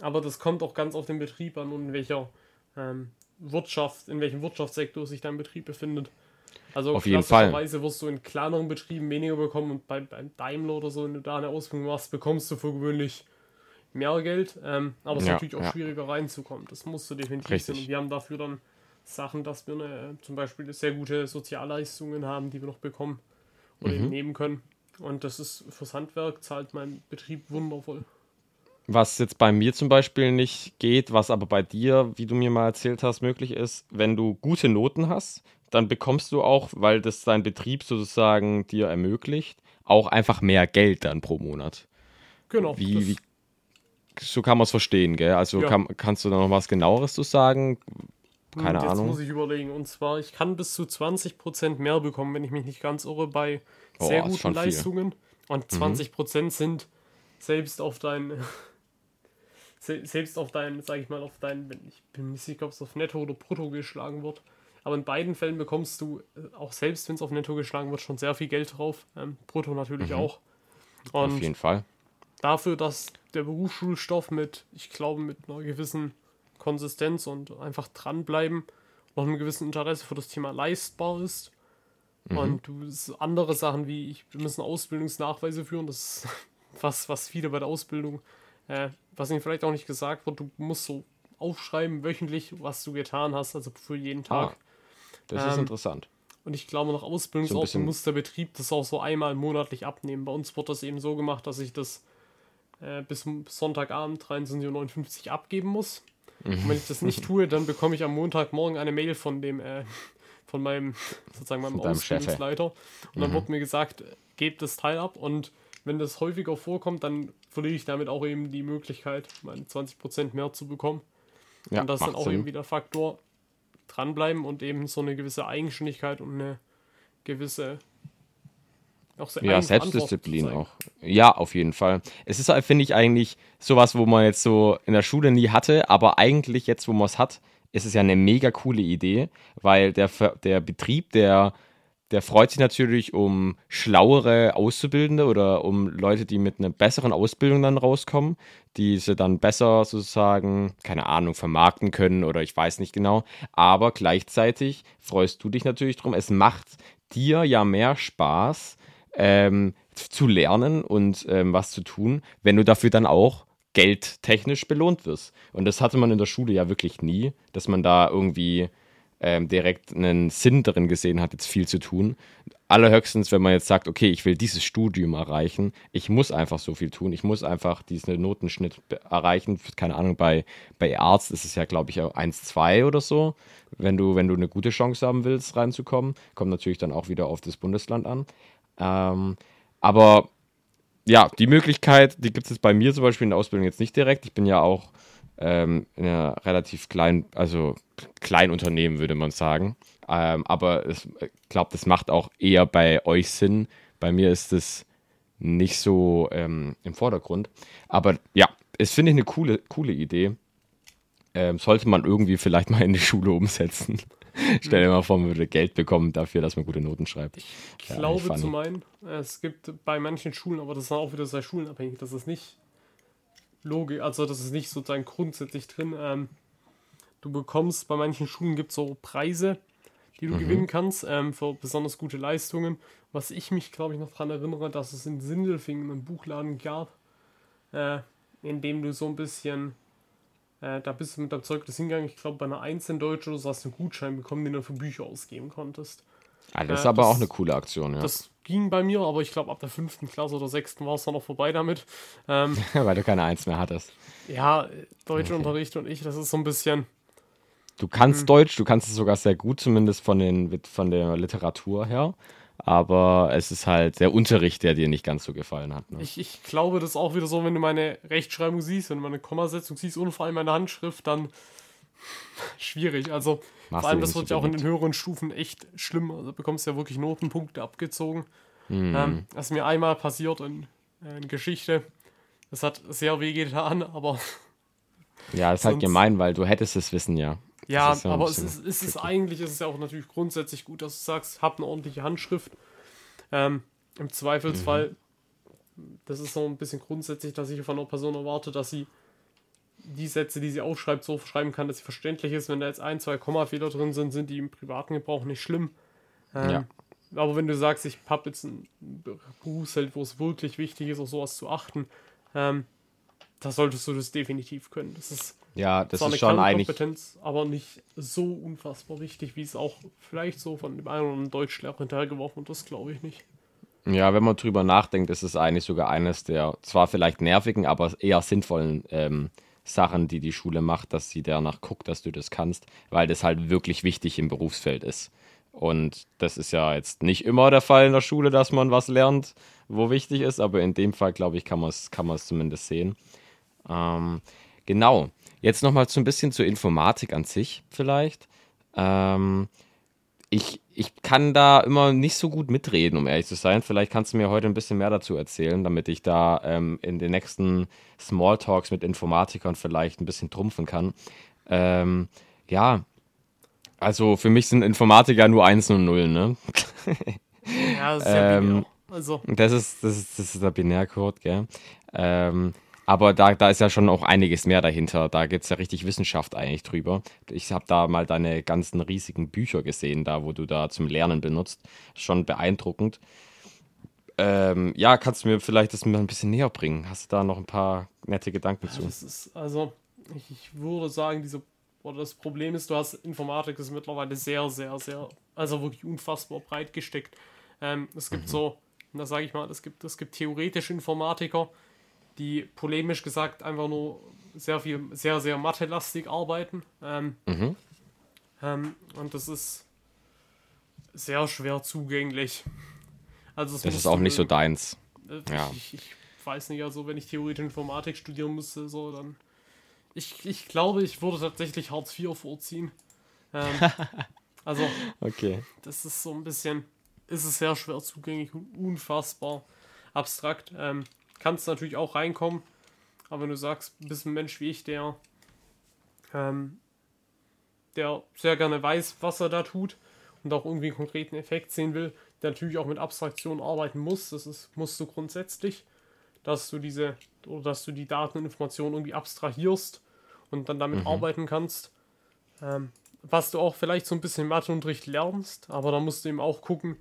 aber das kommt auch ganz auf den Betrieb an und in welcher ähm, Wirtschaft, in welchem Wirtschaftssektor sich dein Betrieb befindet. Also auf jeden Fall. wirst du in kleineren Betrieben weniger bekommen und bei, beim Daimler oder so, wenn du da eine Ausbildung machst, bekommst du für gewöhnlich mehr Geld, ähm, aber es ist ja, natürlich auch ja. schwieriger reinzukommen. Das musst du definitiv Richtig. sehen. Und wir haben dafür dann Sachen, dass wir eine, zum Beispiel sehr gute Sozialleistungen haben, die wir noch bekommen oder mhm. nehmen können. Und das ist fürs Handwerk zahlt mein Betrieb wundervoll. Was jetzt bei mir zum Beispiel nicht geht, was aber bei dir, wie du mir mal erzählt hast, möglich ist, wenn du gute Noten hast, dann bekommst du auch, weil das dein Betrieb sozusagen dir ermöglicht, auch einfach mehr Geld dann pro Monat. Genau. Wie, wie so kann man es verstehen, gell? Also ja. kann, kannst du da noch was genaueres zu sagen? Keine Jetzt Ahnung. muss ich überlegen. Und zwar, ich kann bis zu 20% mehr bekommen, wenn ich mich nicht ganz irre, bei oh, sehr guten Leistungen. Und 20% mhm. sind selbst auf dein, [LAUGHS] selbst auf dein, sag ich mal, auf dein, ich bin mir nicht sicher, ob es auf Netto oder Brutto geschlagen wird. Aber in beiden Fällen bekommst du, äh, auch selbst wenn es auf Netto geschlagen wird, schon sehr viel Geld drauf. Ähm, Brutto natürlich mhm. auch. Und auf jeden Fall dafür, dass der Berufsschulstoff mit, ich glaube, mit einer gewissen Konsistenz und einfach dranbleiben noch einem gewissen Interesse für das Thema leistbar ist. Mhm. Und du andere Sachen wie, ich, wir müssen Ausbildungsnachweise führen, das ist [LAUGHS] was, was viele bei der Ausbildung, äh, was ihnen vielleicht auch nicht gesagt wird, du musst so aufschreiben wöchentlich, was du getan hast, also für jeden Tag. Ah, das ähm, ist interessant. Und ich glaube, nach Ausbildungsort so muss der Betrieb das auch so einmal monatlich abnehmen. Bei uns wird das eben so gemacht, dass ich das äh, bis Sonntagabend 23.59 Uhr abgeben muss. Und wenn ich das nicht tue, dann bekomme ich am Montagmorgen eine Mail von dem, äh, von meinem, sozusagen meinem Ausbildungsleiter. Und dann mhm. wird mir gesagt, gebt das Teil ab und wenn das häufiger vorkommt, dann verliere ich damit auch eben die Möglichkeit, meine 20% mehr zu bekommen. Ja, und das ist dann auch Sinn. eben wieder Faktor dranbleiben und eben so eine gewisse Eigenständigkeit und eine gewisse auch ja, Selbstdisziplin auch. Ja, auf jeden Fall. Es ist, finde ich, eigentlich sowas, wo man jetzt so in der Schule nie hatte, aber eigentlich jetzt, wo man es hat, ist es ja eine mega coole Idee, weil der, der Betrieb, der, der freut sich natürlich um schlauere Auszubildende oder um Leute, die mit einer besseren Ausbildung dann rauskommen, die sie dann besser sozusagen, keine Ahnung, vermarkten können oder ich weiß nicht genau. Aber gleichzeitig freust du dich natürlich drum. Es macht dir ja mehr Spaß, ähm, zu lernen und ähm, was zu tun, wenn du dafür dann auch geldtechnisch belohnt wirst. Und das hatte man in der Schule ja wirklich nie, dass man da irgendwie ähm, direkt einen Sinn darin gesehen hat, jetzt viel zu tun. Allerhöchstens, wenn man jetzt sagt, okay, ich will dieses Studium erreichen, ich muss einfach so viel tun, ich muss einfach diesen Notenschnitt erreichen. Keine Ahnung, bei, bei Arzt ist es ja, glaube ich, 1-2 oder so, wenn du, wenn du eine gute Chance haben willst, reinzukommen. Kommt natürlich dann auch wieder auf das Bundesland an. Ähm, aber ja, die Möglichkeit, die gibt es bei mir zum Beispiel in der Ausbildung jetzt nicht direkt. Ich bin ja auch ähm, in einer relativ kleinen, also Kleinunternehmen, würde man sagen. Ähm, aber ich glaube, das macht auch eher bei euch Sinn. Bei mir ist es nicht so ähm, im Vordergrund. Aber ja, es finde ich eine coole, coole Idee. Ähm, sollte man irgendwie vielleicht mal in die Schule umsetzen. [LAUGHS] Stell dir mal vor, man würde Geld bekommen dafür, dass man gute Noten schreibt. Ich ja, glaube zu meinen, es gibt bei manchen Schulen, aber das ist auch wieder sehr schulenabhängig, dass es nicht Logik, also das ist nicht sozusagen grundsätzlich drin. Ähm, du bekommst, bei manchen Schulen gibt es so Preise, die du mhm. gewinnen kannst ähm, für besonders gute Leistungen. Was ich mich, glaube ich, noch daran erinnere, dass es in Sindelfingen einen Buchladen gab, äh, in dem du so ein bisschen, äh, da bist du mit deinem Zeugnis hingegangen, ich glaube bei einer 1 in Deutsch oder so hast du einen Gutschein bekommen, den du für Bücher ausgeben konntest. Ah, das äh, ist aber das, auch eine coole Aktion, ja. Das ging bei mir, aber ich glaube, ab der fünften Klasse oder sechsten war es dann noch vorbei damit. Ähm, [LAUGHS] Weil du keine Eins mehr hattest. Ja, Deutschunterricht okay. und ich, das ist so ein bisschen. Du kannst hm. Deutsch, du kannst es sogar sehr gut, zumindest von, den, von der Literatur her. Aber es ist halt der Unterricht, der dir nicht ganz so gefallen hat. Ne? Ich, ich glaube, das ist auch wieder so, wenn du meine Rechtschreibung siehst, wenn du meine Kommasetzung siehst und vor allem meine Handschrift, dann [LAUGHS] schwierig. Also Machst vor allem, das wird ja auch in den höheren Stufen echt schlimm. Also bekommst ja wirklich Notenpunkte abgezogen. Mhm. Ähm, das ist mir einmal passiert in, äh, in Geschichte. Das hat sehr weh getan, aber. Ja, das ist halt gemein, weil du hättest es wissen, ja. Ja, ja aber es ist, ist es eigentlich ist es ja auch natürlich grundsätzlich gut, dass du sagst, hab eine ordentliche Handschrift. Ähm, Im Zweifelsfall, mhm. das ist so ein bisschen grundsätzlich, dass ich von einer Person erwarte, dass sie die Sätze, die sie aufschreibt, so schreiben kann, dass sie verständlich ist. Wenn da jetzt ein, zwei Kommafehler drin sind, sind die im privaten Gebrauch nicht schlimm. Ähm, ja. Aber wenn du sagst, ich habe jetzt ein Berufsfeld, wo es wirklich wichtig ist, auf sowas zu achten, ähm, da solltest du das definitiv können. Das ist ja, das ist schon eigentlich. aber nicht so unfassbar wichtig, wie es auch vielleicht so von dem einen oder anderen Deutschlehrer hinterhergeworfen wird. Das glaube ich nicht. Ja, wenn man drüber nachdenkt, ist es eigentlich sogar eines der zwar vielleicht nervigen, aber eher sinnvollen ähm, Sachen, die die Schule macht, dass sie danach guckt, dass du das kannst, weil das halt wirklich wichtig im Berufsfeld ist. Und das ist ja jetzt nicht immer der Fall in der Schule, dass man was lernt, wo wichtig ist, aber in dem Fall, glaube ich, kann man es kann zumindest sehen. Ähm, genau. Jetzt nochmal so ein bisschen zur Informatik an sich vielleicht. Ähm, ich, ich kann da immer nicht so gut mitreden, um ehrlich zu sein. Vielleicht kannst du mir heute ein bisschen mehr dazu erzählen, damit ich da ähm, in den nächsten Smalltalks mit Informatikern vielleicht ein bisschen trumpfen kann. Ähm, ja, also für mich sind Informatiker nur 1 und 0, ne? ja, das ist ja [LAUGHS] ähm, also. das, ist, das, ist, das ist der Binärcode, gell? Ähm, aber da, da ist ja schon auch einiges mehr dahinter. Da gibt es ja richtig Wissenschaft eigentlich drüber. Ich habe da mal deine ganzen riesigen Bücher gesehen, da wo du da zum Lernen benutzt. Schon beeindruckend. Ähm, ja, kannst du mir vielleicht das mal ein bisschen näher bringen? Hast du da noch ein paar nette Gedanken zu? Ist, also, ich, ich würde sagen, diese, oder das Problem ist, du hast Informatik ist mittlerweile sehr, sehr, sehr, also wirklich unfassbar breit gesteckt. Ähm, es gibt mhm. so, da sage ich mal, es gibt, es gibt theoretische Informatiker, die polemisch gesagt einfach nur sehr viel, sehr, sehr mathelastig arbeiten. Ähm, mhm. ähm, und das ist sehr schwer zugänglich. Also das, ist auch nicht so deins. Äh, ja. Ich, ich, weiß nicht, also wenn ich theoretische Informatik studieren müsste, so dann. Ich, ich glaube, ich würde tatsächlich Hartz IV vorziehen. Ähm, [LAUGHS] also, okay. das ist so ein bisschen, ist es sehr schwer zugänglich und unfassbar abstrakt. Ähm, kannst natürlich auch reinkommen. Aber wenn du sagst, du bist ein Mensch wie ich, der, ähm, der sehr gerne weiß, was er da tut und auch irgendwie einen konkreten Effekt sehen will, der natürlich auch mit Abstraktion arbeiten muss. Das ist, musst du grundsätzlich, dass du diese oder dass du die Daten und Informationen irgendwie abstrahierst und dann damit mhm. arbeiten kannst. Ähm, was du auch vielleicht so ein bisschen Matheunterricht lernst, aber da musst du eben auch gucken,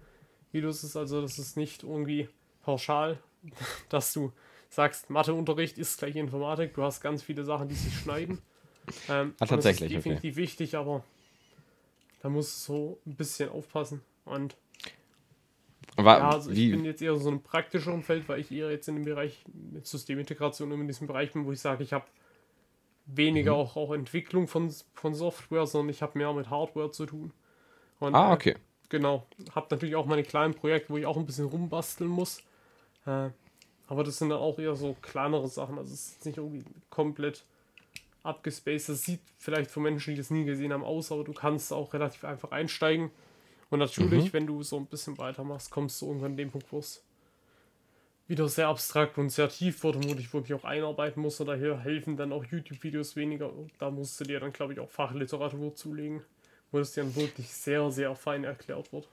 wie du es ist. Also, das ist nicht irgendwie pauschal [LAUGHS] dass du sagst, Matheunterricht ist gleich Informatik, du hast ganz viele Sachen, die sich schneiden. [LAUGHS] Ähm, ah, tatsächlich. Das ist definitiv okay. wichtig, aber da musst du so ein bisschen aufpassen. Und War, ja, also ich bin jetzt eher so ein praktischer Umfeld, weil ich eher jetzt in dem Bereich mit Systemintegration in diesem Bereich bin, wo ich sage, ich habe weniger Mhm. auch, auch Entwicklung von, von Software, sondern ich habe mehr mit Hardware zu tun. Und, ah, äh, okay. Genau. Habe natürlich auch meine kleinen Projekte, wo ich auch ein bisschen rumbasteln muss. Äh, aber das sind dann auch eher so kleinere Sachen. Also es ist nicht irgendwie komplett abgespaced. Das sieht vielleicht für Menschen, die das nie gesehen haben, aus, aber du kannst auch relativ einfach einsteigen. Und natürlich, Mhm. wenn du so ein bisschen weitermachst, kommst du irgendwann an den Punkt, wo es wieder sehr abstrakt und sehr tief wird und wo dich wirklich auch einarbeiten musst. Und daher helfen dann auch YouTube-Videos weniger. Und da musst du dir dann, glaube ich, auch Fachliteratur zulegen, wo das dir dann wirklich sehr, sehr fein erklärt wird.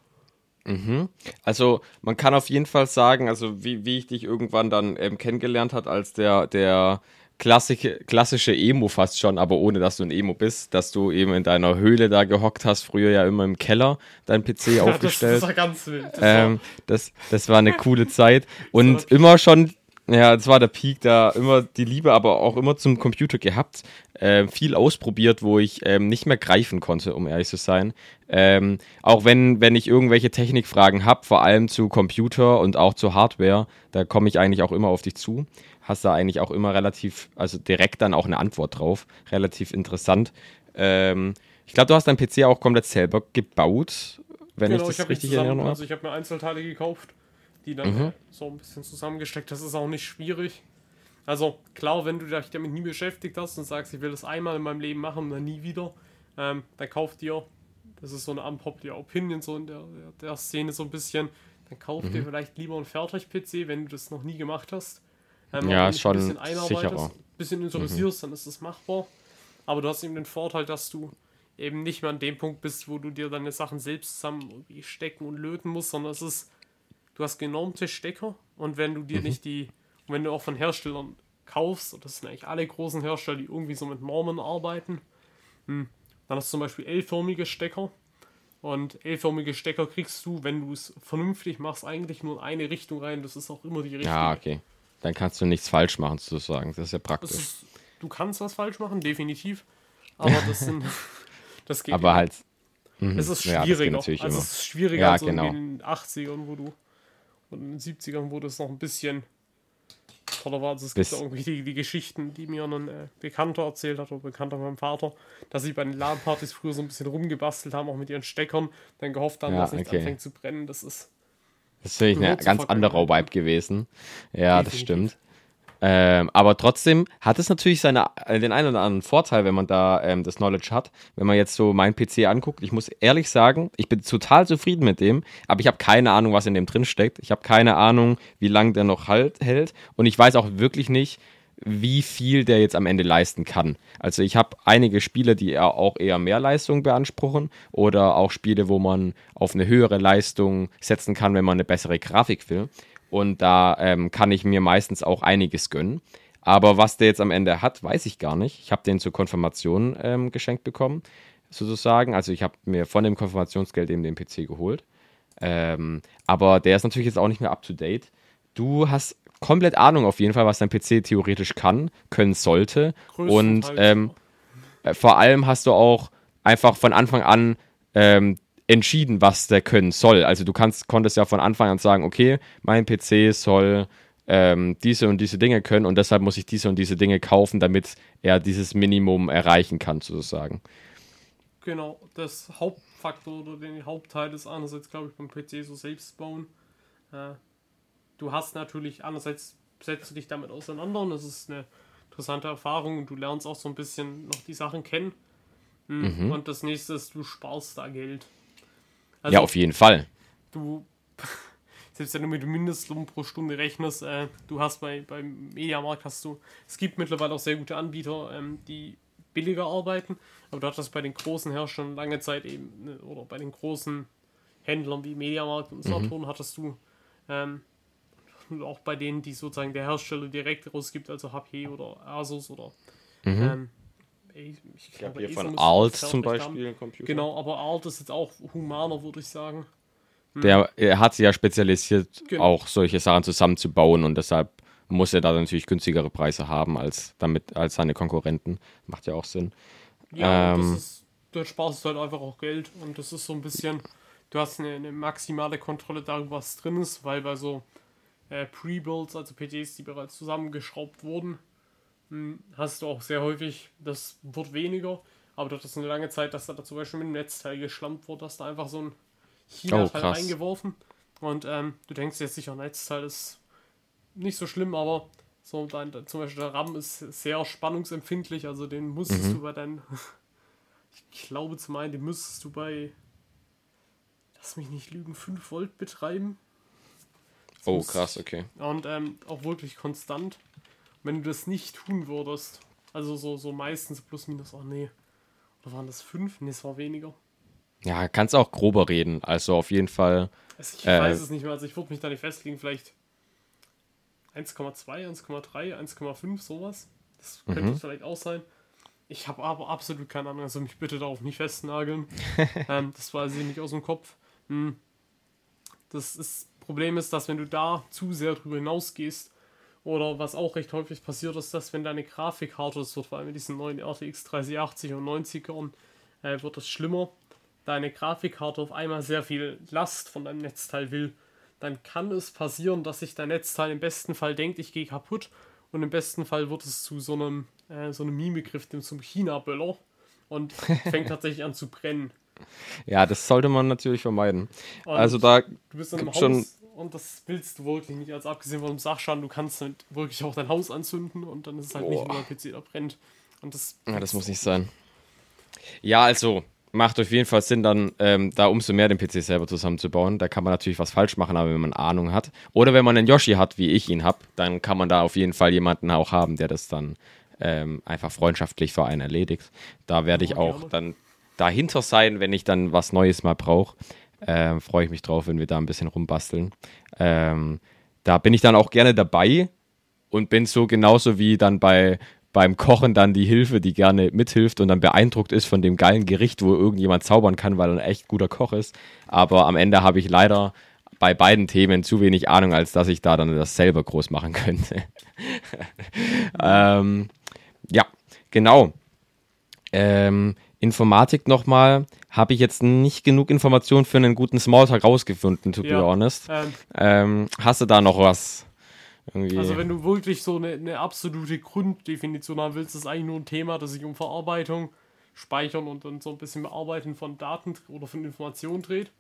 Mhm. Also man kann auf jeden Fall sagen, also wie, wie ich dich irgendwann dann ähm, kennengelernt hat als der, der klassische, klassische Emo fast schon, aber ohne dass du ein Emo bist, dass du eben in deiner Höhle da gehockt hast, früher ja immer im Keller dein PC [LAUGHS] Ja, das, aufgestellt. das war ganz wild. Das Ähm, das, das war eine coole Zeit. [LAUGHS] Und immer schon, ja, das war der Peak, da immer die Liebe, aber auch immer zum Computer gehabt. Ähm, viel ausprobiert, wo ich ähm, nicht mehr greifen konnte, um ehrlich zu sein. Ähm, auch wenn, wenn ich irgendwelche Technikfragen habe, vor allem zu Computer und auch zu Hardware, da komme ich eigentlich auch immer auf dich zu. Hast da eigentlich auch immer relativ, also direkt dann auch eine Antwort drauf. Relativ interessant. Ähm, ich glaube, du hast deinen PC auch komplett selber gebaut, wenn genau, ich ich das habe richtig habe. also ich habe mir Einzelteile gekauft, die dann Mhm. so ein bisschen zusammengesteckt. Das ist auch nicht schwierig. Also klar, wenn du dich damit nie beschäftigt hast und sagst, ich will das einmal in meinem Leben machen und dann nie wieder, ähm, dann kauf dir, das ist so eine unpopular Opinion so in der, der, Szene so ein bisschen, dann kauf Mhm. dir vielleicht lieber einen Fertig-PC, wenn du das noch nie gemacht hast. Ähm, Ja, du schon dich ein bisschen einarbeitest, sicherer. ein bisschen interessierst, dann ist das machbar. Aber du hast eben den Vorteil, dass du eben nicht mehr an dem Punkt bist, wo du dir deine Sachen selbst zusammen irgendwie stecken und löten musst, sondern es ist, du hast genormte Stecker und wenn du dir nicht die, wenn du auch von Herstellern kaufst, und das sind eigentlich alle großen Hersteller, die irgendwie so mit Normen arbeiten, hm, dann hast du zum Beispiel L-förmige Stecker und L-förmige Stecker kriegst du, wenn du es vernünftig machst, eigentlich nur in eine Richtung rein, das ist auch immer die richtige. Ja, okay. Dann kannst du nichts falsch machen, sozusagen. Das ist ja praktisch. ist, du kannst was falsch machen, definitiv, aber das sind, [LAUGHS] das geht Aber eben. halt. mhm. Es ist Ja, schwieriger. natürlich also immer. es ist schwieriger Ja, als genau. in den 80ern, wo du und in den 70ern, wo das noch ein bisschen toller war. Also es gibt irgendwie die, die Geschichten, die mir ein äh, Bekannter erzählt hat oder Bekannter von meinem Vater, dass sie bei den LAN-Partys früher so ein bisschen rumgebastelt haben, auch mit ihren Steckern, dann gehofft haben, Ja, dass nichts okay. anfängt zu brennen. Das ist Das ist Gehört zur ganz anderer. Vibe gewesen. Ja, das Definitiv. stimmt. Ähm, aber trotzdem hat es natürlich seine, äh, den einen oder anderen Vorteil, wenn man da ähm, das Knowledge hat. Wenn man jetzt so meinen PC anguckt, ich muss ehrlich sagen, ich bin total zufrieden mit dem, aber ich habe keine Ahnung, was in dem drin steckt. Ich habe keine Ahnung, wie lange der noch halt, hält. Und ich weiß auch wirklich nicht, wie viel der jetzt am Ende leisten kann. Also ich habe einige Spiele, die eher auch eher mehr Leistung beanspruchen oder auch Spiele, wo man auf eine höhere Leistung setzen kann, wenn man eine bessere Grafik will. Und da ähm, kann ich mir meistens auch einiges gönnen. Aber was der jetzt am Ende hat, weiß ich gar nicht. Ich habe den zur Konfirmation ähm, geschenkt bekommen, sozusagen. Also ich habe mir von dem Konfirmationsgeld eben den PC geholt. Ähm, aber der ist natürlich jetzt auch nicht mehr up to date. Du hast komplett Ahnung auf jeden Fall, was dein PC theoretisch kann, können sollte. Und ähm, äh, vor allem hast du auch einfach von Anfang an ähm, entschieden, was der können soll. Also du kannst, konntest ja von Anfang an sagen, okay, mein PC soll ähm, diese und diese Dinge können und deshalb muss ich diese und diese Dinge kaufen, damit er dieses Minimum erreichen kann, sozusagen. Genau, das Hauptfaktor oder den Hauptteil ist einerseits, glaube ich, beim PC so selbst bauen. Äh, du hast natürlich, einerseits setzt du dich damit auseinander und das ist eine interessante Erfahrung und du lernst auch so ein bisschen noch die Sachen kennen. Hm, Und das nächste ist, du sparst da Geld. Also ja, auf jeden Fall. du, [LAUGHS] selbst wenn du mit dem Mindestlohn pro Stunde rechnest, äh, du hast bei, beim Mediamarkt hast du, es gibt mittlerweile auch sehr gute Anbieter, ähm, die billiger arbeiten, aber du hattest bei den großen Herstellern lange Zeit eben, ne, oder bei den großen Händlern wie Mediamarkt und Saturn hattest du ähm, und auch bei denen, die sozusagen der Hersteller direkt rausgibt, also HP oder Asus oder ähm, ich, ich glaube, hier Acer von Alt zum. Beispiel ein Computer. Genau, aber Alt ist jetzt auch humaner, würde ich sagen. Der er hat sich ja spezialisiert, Genau. auch solche Sachen zusammenzubauen und deshalb muss er da natürlich günstigere Preise haben als damit als seine Konkurrenten. Macht ja auch Sinn. Ja, und Ähm, das ist da sparst du halt einfach auch Geld und das ist so ein bisschen, du hast eine, eine maximale Kontrolle darüber, was drin ist, weil bei so äh, Pre-Builds, also PCs, die bereits zusammengeschraubt wurden, hm, hast du auch sehr häufig, das wird weniger, aber dort ist eine lange Zeit, dass da, da zum Beispiel mit dem Netzteil geschlampt wurde, dass da einfach so ein China-Teil oh, reingeworfen und ähm, du denkst jetzt sicher, Netzteil ist nicht so schlimm, aber so dein, zum Beispiel der RAM ist sehr spannungsempfindlich, also den musstest mhm. du bei deinen, [LAUGHS] ich glaube zu meinen, den müsstest du bei, lass mich nicht lügen, 5 Volt betreiben. Das oh, krass, okay. Und ähm, auch wirklich konstant. Wenn du das nicht tun würdest, also so, so meistens plus minus, oh nee, oder waren das 5? Nee, es war weniger. Ja, kannst auch grober reden, also auf jeden Fall. Also ich äh, weiß es nicht mehr, also ich würde mich da nicht festlegen, vielleicht 1,2, 1,3, 1,5, sowas. Das könnte mhm. vielleicht auch sein. Ich habe aber absolut keine Ahnung, also mich bitte darauf nicht festnageln. [LAUGHS] ähm, das weiß ich nicht aus dem Kopf. Hm. Das ist, Problem ist, dass wenn du da zu sehr drüber hinausgehst, oder was auch recht häufig passiert ist, dass wenn deine Grafikkarte, wird vor allem mit diesen neuen RTX 3080 und 90ern, äh, wird es schlimmer, deine Grafikkarte auf einmal sehr viel Last von deinem Netzteil will dann kann es passieren, dass sich dein Netzteil im besten Fall denkt, ich gehe kaputt und im besten Fall wird es zu so einem, äh, so einem Mimegriff, dem zum China-Böller und [LAUGHS] fängt tatsächlich an zu brennen. Ja, das sollte man natürlich vermeiden. Und also da Haus schon und das willst du wirklich nicht. Also abgesehen von dem Sachschaden, du kannst halt wirklich auch dein Haus anzünden und dann ist es halt oh. nicht nur der PC, der brennt. Und das, ja, das muss nicht sein. Ja, also macht auf jeden Fall Sinn, dann ähm, da umso mehr den PC selber zusammenzubauen. Da kann man natürlich was falsch machen, aber wenn man Ahnung hat. Oder wenn man einen Yoshi hat, wie ich ihn habe, dann kann man da auf jeden Fall jemanden auch haben, der das dann ähm, einfach freundschaftlich für einen erledigt. Da werde ich auch dann dahinter sein, wenn ich dann was Neues mal brauche. Ähm, Freue ich mich drauf, wenn wir da ein bisschen rumbasteln. Ähm, da bin ich dann auch gerne dabei und bin so genauso wie dann bei beim Kochen dann die Hilfe, die gerne mithilft und dann beeindruckt ist von dem geilen Gericht, wo irgendjemand zaubern kann, weil er ein echt guter Koch ist. Aber am Ende habe ich leider bei beiden Themen zu wenig Ahnung, als dass ich da dann das selber groß machen [LAUGHS] könnte. ähm, ja, genau. Ähm, Informatik nochmal, habe ich jetzt nicht genug Informationen für einen guten Smalltalk rausgefunden, to ja, be honest. Ähm, ähm, hast du da noch was? Irgendwie. Also wenn du wirklich so eine, eine absolute Grunddefinition haben willst, ist eigentlich nur ein Thema, das sich um Verarbeitung, Speichern und dann so ein bisschen Bearbeiten von Daten oder von Informationen dreht.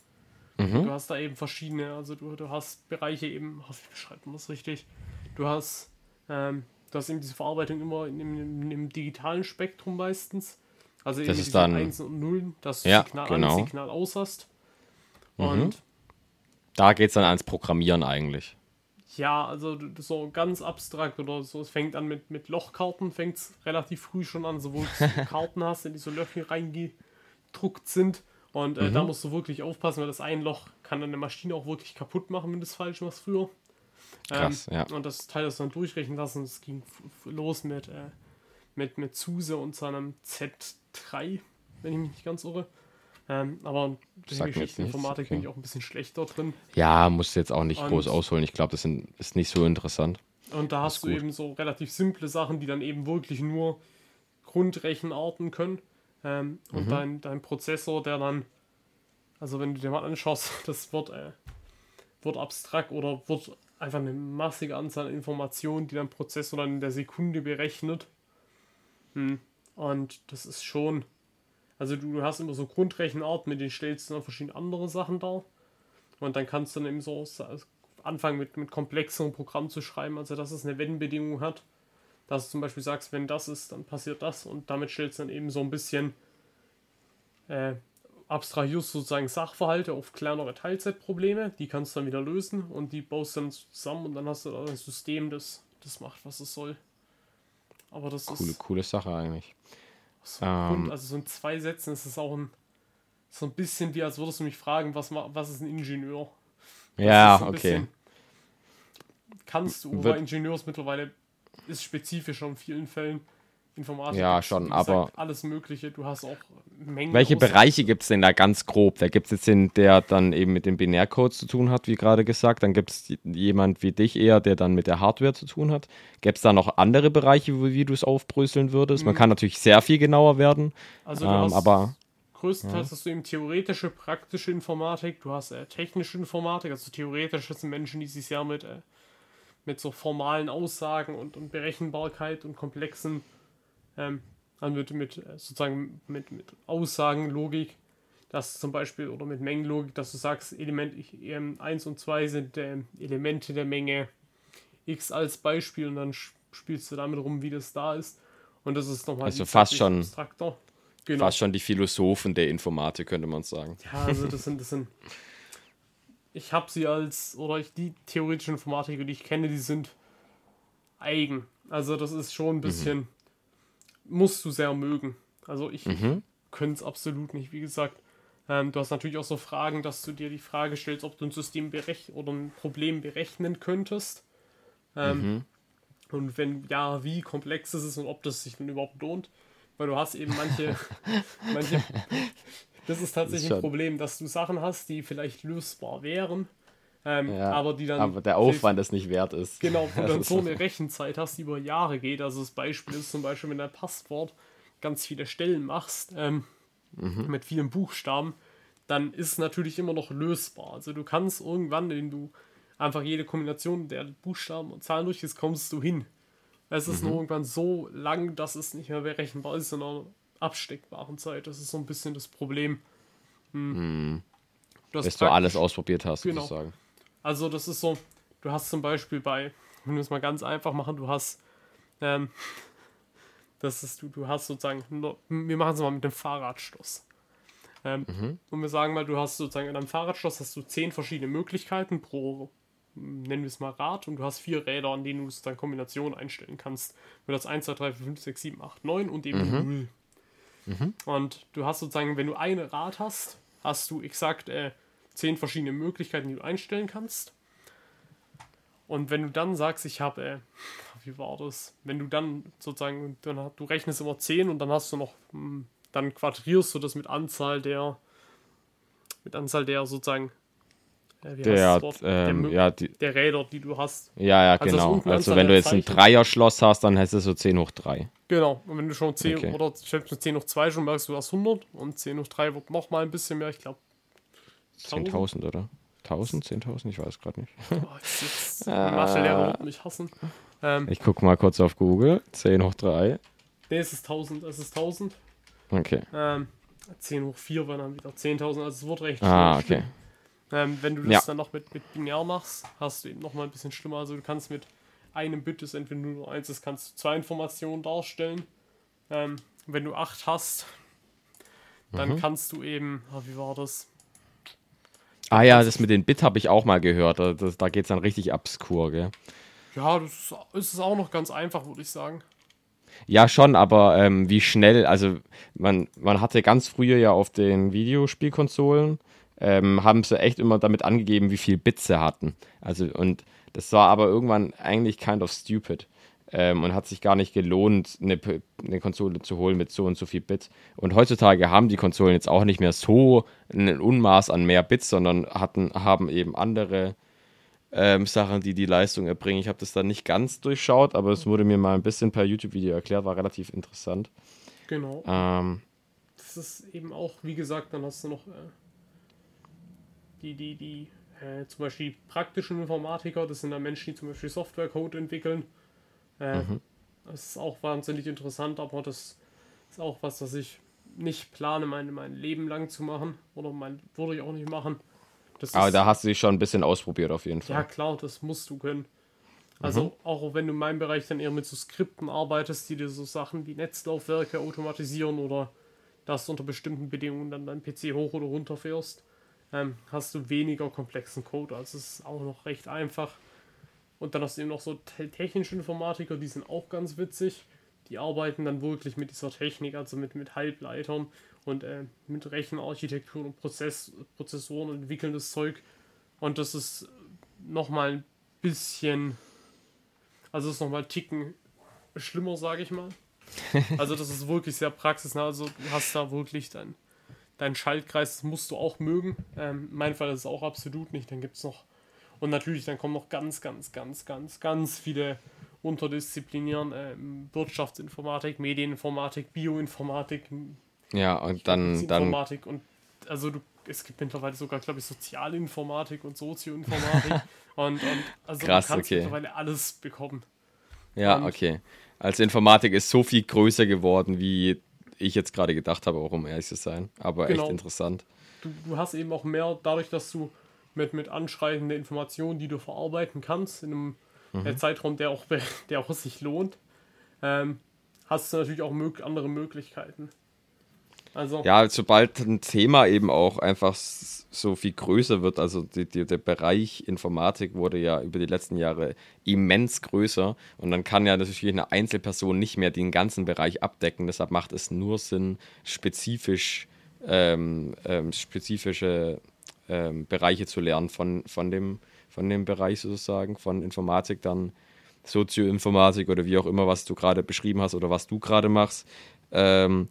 Mhm. Du hast da eben verschiedene, also du, du hast Bereiche eben, wie beschreibt man das richtig? Du hast, ähm, du hast eben diese Verarbeitung immer in, in, im digitalen Spektrum meistens. Also das ist dann Einsen und Nullen, dass du ja, Signal genau. an, Signal aus hast. Mhm. Und mhm. da geht es dann ans Programmieren eigentlich ja, also so ganz abstrakt oder so. Es fängt an mit, mit Lochkarten, fängt es relativ früh schon an, so wo du Karten hast, in die so Löcher reingedruckt sind. Und äh, mhm. da musst du wirklich aufpassen, weil das ein Loch kann eine Maschine auch wirklich kaputt machen, wenn du es falsch machst früher. Krass, ähm, ja. Und das Teil das dann durchrechnen lassen. Es ging los mit, äh, mit, mit Zuse und seinem Z3, wenn ich mich nicht ganz irre. Ähm, aber Geschichtsinformatik okay. bin ich auch ein bisschen schlechter drin. Ja, musst jetzt auch nicht und, groß ausholen. Ich glaube, das sind, ist nicht so interessant. Und da hast du gut. eben so relativ simple Sachen, die dann eben wirklich nur Grundrechenarten können. Ähm, mhm. Und dein, dein Prozessor, der dann, also wenn du dir mal anschaust, [LAUGHS] das wird, äh, wird abstrakt oder wird einfach eine massige Anzahl an Informationen, die dein Prozessor dann in der Sekunde berechnet. Hm. Und das ist schon also du, hast immer so Grundrechenarten, mit denen stellst du dann verschiedene andere Sachen dar. Und dann kannst du dann eben so anfangen mit, mit komplexeren Programmen zu schreiben, also dass es eine Wenn-Bedingung hat. Dass du zum Beispiel sagst, wenn das ist, dann passiert das und damit stellst du dann eben so ein bisschen äh, abstrahierst sozusagen Sachverhalte auf kleinere Teilzeitprobleme, die kannst du dann wieder lösen und die baust du dann zusammen und dann hast du dann ein System, das, das macht, was es soll. Aber das coole, ist. Coole Sache eigentlich. So ähm, also so in zwei Sätzen ist es auch ein, so ein bisschen wie, als würdest du mich fragen, was, was ist ein Ingenieur? Das ja, okay. Bisschen, kannst du, weil Ingenieurs mittlerweile ist spezifischer in vielen Fällen. Informatik. Ja, schon, aber. Alles Mögliche. Du hast auch Mengen. Welche Bereiche gibt es denn da ganz grob? Da gibt es jetzt den, der dann eben mit dem Binärcode zu tun hat, wie gerade gesagt. Dann gibt es jemand wie dich eher, der dann mit der Hardware zu tun hat. Gäbe es da noch andere Bereiche, wie, wie du es aufbröseln würdest? Man mhm. kann natürlich sehr viel genauer werden. Also, du ähm, hast, aber. größtenteils hast du eben theoretische, praktische Informatik, du hast äh, technische Informatik, also theoretisch sind Menschen, die sich sehr mit, äh, mit so formalen Aussagen und, und Berechenbarkeit und komplexen, ähm, also mit, mit äh, sozusagen mit, mit Aussagenlogik, dass zum Beispiel, oder mit Mengenlogik, dass du sagst, Element ähm, 1 und 2 sind äh, Elemente der Menge X als Beispiel und dann spielst du damit rum, wie das da ist. Und das ist nochmal also fast schon abstrakter. Genau. Fast schon die Philosophen der Informatik, könnte man sagen. Ja, also das sind, das sind. Ich habe sie als, oder ich, die theoretischen Informatiker, die ich kenne, die sind eigen. Also das ist schon ein bisschen, mhm. Musst du sehr mögen. Also ich, mhm. könnte es absolut nicht, wie gesagt. Ähm, du hast natürlich auch so Fragen, dass du dir die Frage stellst, ob du ein System berech oder ein Problem berechnen könntest. Ähm, mhm. Und wenn ja, wie komplex es ist und ob das sich dann überhaupt lohnt. Weil du hast eben manche, [LAUGHS] manche das ist tatsächlich das ist ein Problem, dass du Sachen hast, die vielleicht lösbar wären, ähm, ja, aber die dann. Aber der Aufwand es nicht wert ist. Genau, wo du dann [LAUGHS] so eine Rechenzeit hast, die über Jahre geht. Also das Beispiel ist zum Beispiel, wenn du ein Passwort ganz viele Stellen machst, ähm, mhm. mit vielen Buchstaben, dann ist es natürlich immer noch lösbar. Also du kannst irgendwann, wenn du einfach jede Kombination der Buchstaben und Zahlen durchgehst, kommst du hin. Es ist mhm. nur irgendwann so lang, dass es nicht mehr berechenbar ist in einer absteckbaren Zeit. Das ist so ein bisschen das Problem. Hm. Mhm. Dass du alles ausprobiert hast, genau. sozusagen. Also das ist so, du hast zum Beispiel bei, wenn wir es mal ganz einfach machen, du hast, ähm, das ist, du, du hast sozusagen, wir machen es mal mit dem Fahrradschloss. Ähm, mhm. Und wir sagen mal, du hast sozusagen in einem Fahrradschloss hast du zehn verschiedene Möglichkeiten pro nennen wir es mal Rad, und du hast vier Räder, an denen du es dann Kombination einstellen kannst. Mit das 1, 2, 3, 4, 5, 6, 7, 8, 9 und eben mhm. 0. Mhm. Und du hast sozusagen, wenn du ein Rad hast, hast du exakt äh, zehn verschiedene Möglichkeiten, die du einstellen kannst. Und wenn du dann sagst, ich habe, äh, wie war das? Wenn du dann sozusagen, dann, du rechnest immer 10 und dann hast du noch, hm, dann quadrierst du das mit Anzahl der, mit Anzahl der sozusagen der, ähm, der, ja, die, der Räder, die du hast. Ja, ja, also genau. Also wenn du jetzt ein Dreier-Schloss hast, dann heißt es so 10 hoch 3. Genau, und wenn du schon 10 okay. oder selbst mit 10 hoch 2 schon merkst, du hast 100 und 10 hoch 3 wird nochmal ein bisschen mehr, ich glaube 10.000 oder? 1000, 10.000, ich weiß gerade nicht. Oh, jetzt, Mathelehrer wird mich hassen. Ähm, ich gucke mal kurz auf Google. 10 hoch 3. Ne, es ist 1000, es ist 1000. Okay. Ähm, 10 hoch 4 war dann wieder 10.000, also es wird recht Ah, okay. Ähm, wenn du das ja. dann noch mit, mit binär machst, hast du eben noch mal ein bisschen schlimmer. Also du kannst mit einem Bit, das entweder nur eins ist, kannst du zwei Informationen darstellen. Ähm, wenn du acht hast, dann mhm. kannst du eben, oh, wie war das? Ah ja, das mit den Bit habe ich auch mal gehört. Da, da geht es dann richtig obskur, gell? Ja, das ist, ist auch noch ganz einfach, würde ich sagen. Ja, schon, aber ähm, wie schnell, also man, man hatte ganz früher ja auf den Videospielkonsolen ähm, haben sie echt immer damit angegeben, wie viel Bits sie hatten. Also, und das war aber irgendwann eigentlich kind of stupid. Ähm, und hat sich gar nicht gelohnt, eine, eine, Konsole zu holen mit so und so viel Bits. Und heutzutage haben die Konsolen jetzt auch nicht mehr so ein Unmaß an mehr Bits, sondern hatten, haben eben andere ähm, Sachen, die die Leistung erbringen. Ich habe das dann nicht ganz durchschaut, aber es wurde mir mal ein bisschen per YouTube-Video erklärt, war relativ interessant. Genau. Ähm, das ist eben auch, wie gesagt, dann hast du noch äh, die, die, die äh, zum Beispiel praktischen Informatiker, das sind dann Menschen, die zum Beispiel Softwarecode entwickeln. Äh, mhm. Das ist auch wahnsinnig interessant, aber das ist auch was, das ich nicht plane, mein, mein Leben lang zu machen. Oder mein, würde ich auch nicht machen. Das aber ist, da hast du dich schon ein bisschen ausprobiert, auf jeden Fall. Ja, klar, das musst du können. Also mhm. auch wenn du in meinem Bereich dann eher mit so Skripten arbeitest, die dir so Sachen wie Netzlaufwerke automatisieren oder dass du unter bestimmten Bedingungen dann dein PC hoch oder runter fährst, ähm, hast du weniger komplexen Code. Also es ist auch noch recht einfach. Und dann hast du eben noch so technische Informatiker, die sind auch ganz witzig. Die arbeiten dann wirklich mit dieser Technik, also mit, mit Halbleitern und äh, mit Rechenarchitektur und Prozess, Prozessoren und entwickeln das Zeug. Und das ist nochmal ein bisschen, also ist nochmal Ticken schlimmer, sage ich mal. [LAUGHS] Also das ist wirklich sehr praxisnah. Also du hast da wirklich dann dein Schaltkreis musst du auch mögen. Ähm, mein Fall ist es auch absolut nicht. Dann gibt es noch, und natürlich, dann kommen noch ganz, ganz, ganz, ganz, ganz viele Unterdisziplinieren. Ähm, Wirtschaftsinformatik, Medieninformatik, Bioinformatik, Ja, und dann. dann Informatik und also du, es gibt mittlerweile sogar, glaube ich, Sozialinformatik und Sozioinformatik. [LAUGHS] und, und also Krass, du kannst okay. mittlerweile alles bekommen. ja, und- okay. Also Informatik ist so viel größer geworden, wie ich jetzt gerade gedacht habe, auch um ehrlich zu sein. Aber Genau. echt interessant. Du, du hast eben auch mehr, dadurch, dass du mit, mit anschreitenden Informationen, die du verarbeiten kannst, in einem Mhm. äh, Zeitraum, der auch, [LAUGHS] der auch sich lohnt, ähm, hast du natürlich auch mög andere Möglichkeiten. Also, Ja, sobald ein Thema eben auch einfach so viel größer wird, also die, die, der Bereich Informatik wurde ja über die letzten Jahre immens größer und dann kann ja natürlich eine Einzelperson nicht mehr den ganzen Bereich abdecken. Deshalb macht es nur Sinn, spezifisch ähm, ähm, spezifische ähm, Bereiche zu lernen von, von, dem, von dem Bereich sozusagen, von Informatik dann Sozioinformatik oder wie auch immer, was du gerade beschrieben hast oder was du gerade machst. Ähm,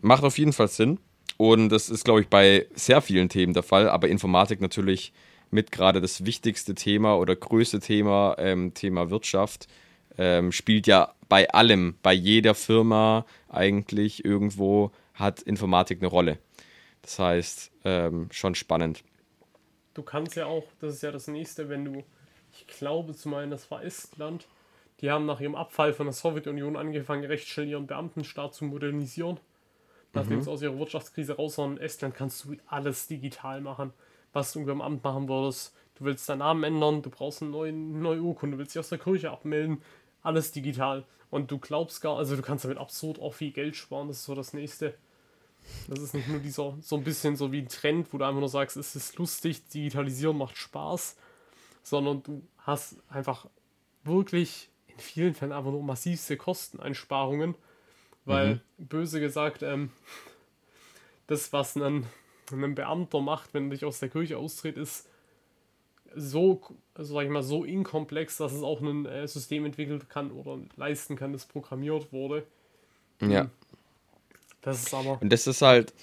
macht auf jeden Fall Sinn. Und das ist, glaube ich, bei sehr vielen Themen der Fall, aber Informatik natürlich mit gerade das wichtigste Thema oder größte Thema, ähm, Thema Wirtschaft, ähm, spielt ja bei allem, bei jeder Firma eigentlich irgendwo hat Informatik eine Rolle. Das heißt, ähm, schon spannend. du kannst ja auch, das ist ja das nächste, wenn du, ich glaube zu meinen, das war Estland, die haben nach ihrem Abfall von der Sowjetunion angefangen, recht schnell ihren Beamtenstaat zu modernisieren. Nachdem es aus ihrer Wirtschaftskrise raus war in Estland, kannst du alles digital machen, was du am Amt machen würdest. Du willst deinen Namen ändern, du brauchst eine neue, neue Urkunde, du willst dich aus der Kirche abmelden, alles digital. Und du glaubst gar, also du kannst damit absurd auch viel Geld sparen, das ist so das nächste. Das ist nicht nur dieser, so ein bisschen so wie ein Trend, wo du einfach nur sagst, es ist lustig, digitalisieren macht Spaß, sondern du hast einfach wirklich in vielen Fällen einfach nur massivste Kosteneinsparungen, weil, böse gesagt, ähm, [LAUGHS] das, was ein, ein Beamter macht, wenn er dich aus der Kirche austritt, ist so, also sag ich mal, so inkomplex, dass es auch ein äh, System entwickelt kann oder leisten kann, das programmiert wurde. Ja. Das ist aber. Und das ist halt,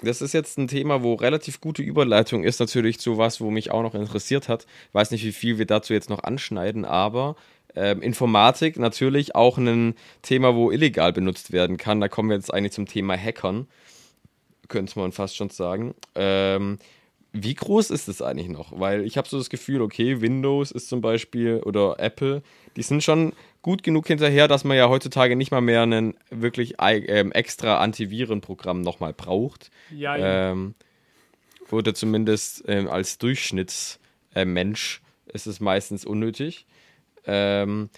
das ist jetzt ein Thema, wo relativ gute Überleitung ist, natürlich zu was, wo mich auch noch interessiert hat. Weiß nicht, wie viel wir dazu jetzt noch anschneiden, aber ähm, Informatik natürlich auch ein Thema, wo illegal benutzt werden kann. Da kommen wir jetzt eigentlich zum Thema Hackern, könnte man fast schon sagen. Ähm, wie groß ist es eigentlich noch? Weil ich habe so das Gefühl, okay, Windows ist zum Beispiel oder Apple, die sind schon gut genug hinterher, dass man ja heutzutage nicht mal mehr ein wirklich ähm, extra Antivirenprogramm nochmal braucht. Ja, Ähm, oder zumindest ähm, als Durchschnittsmensch äh, ist es meistens unnötig. Ähm,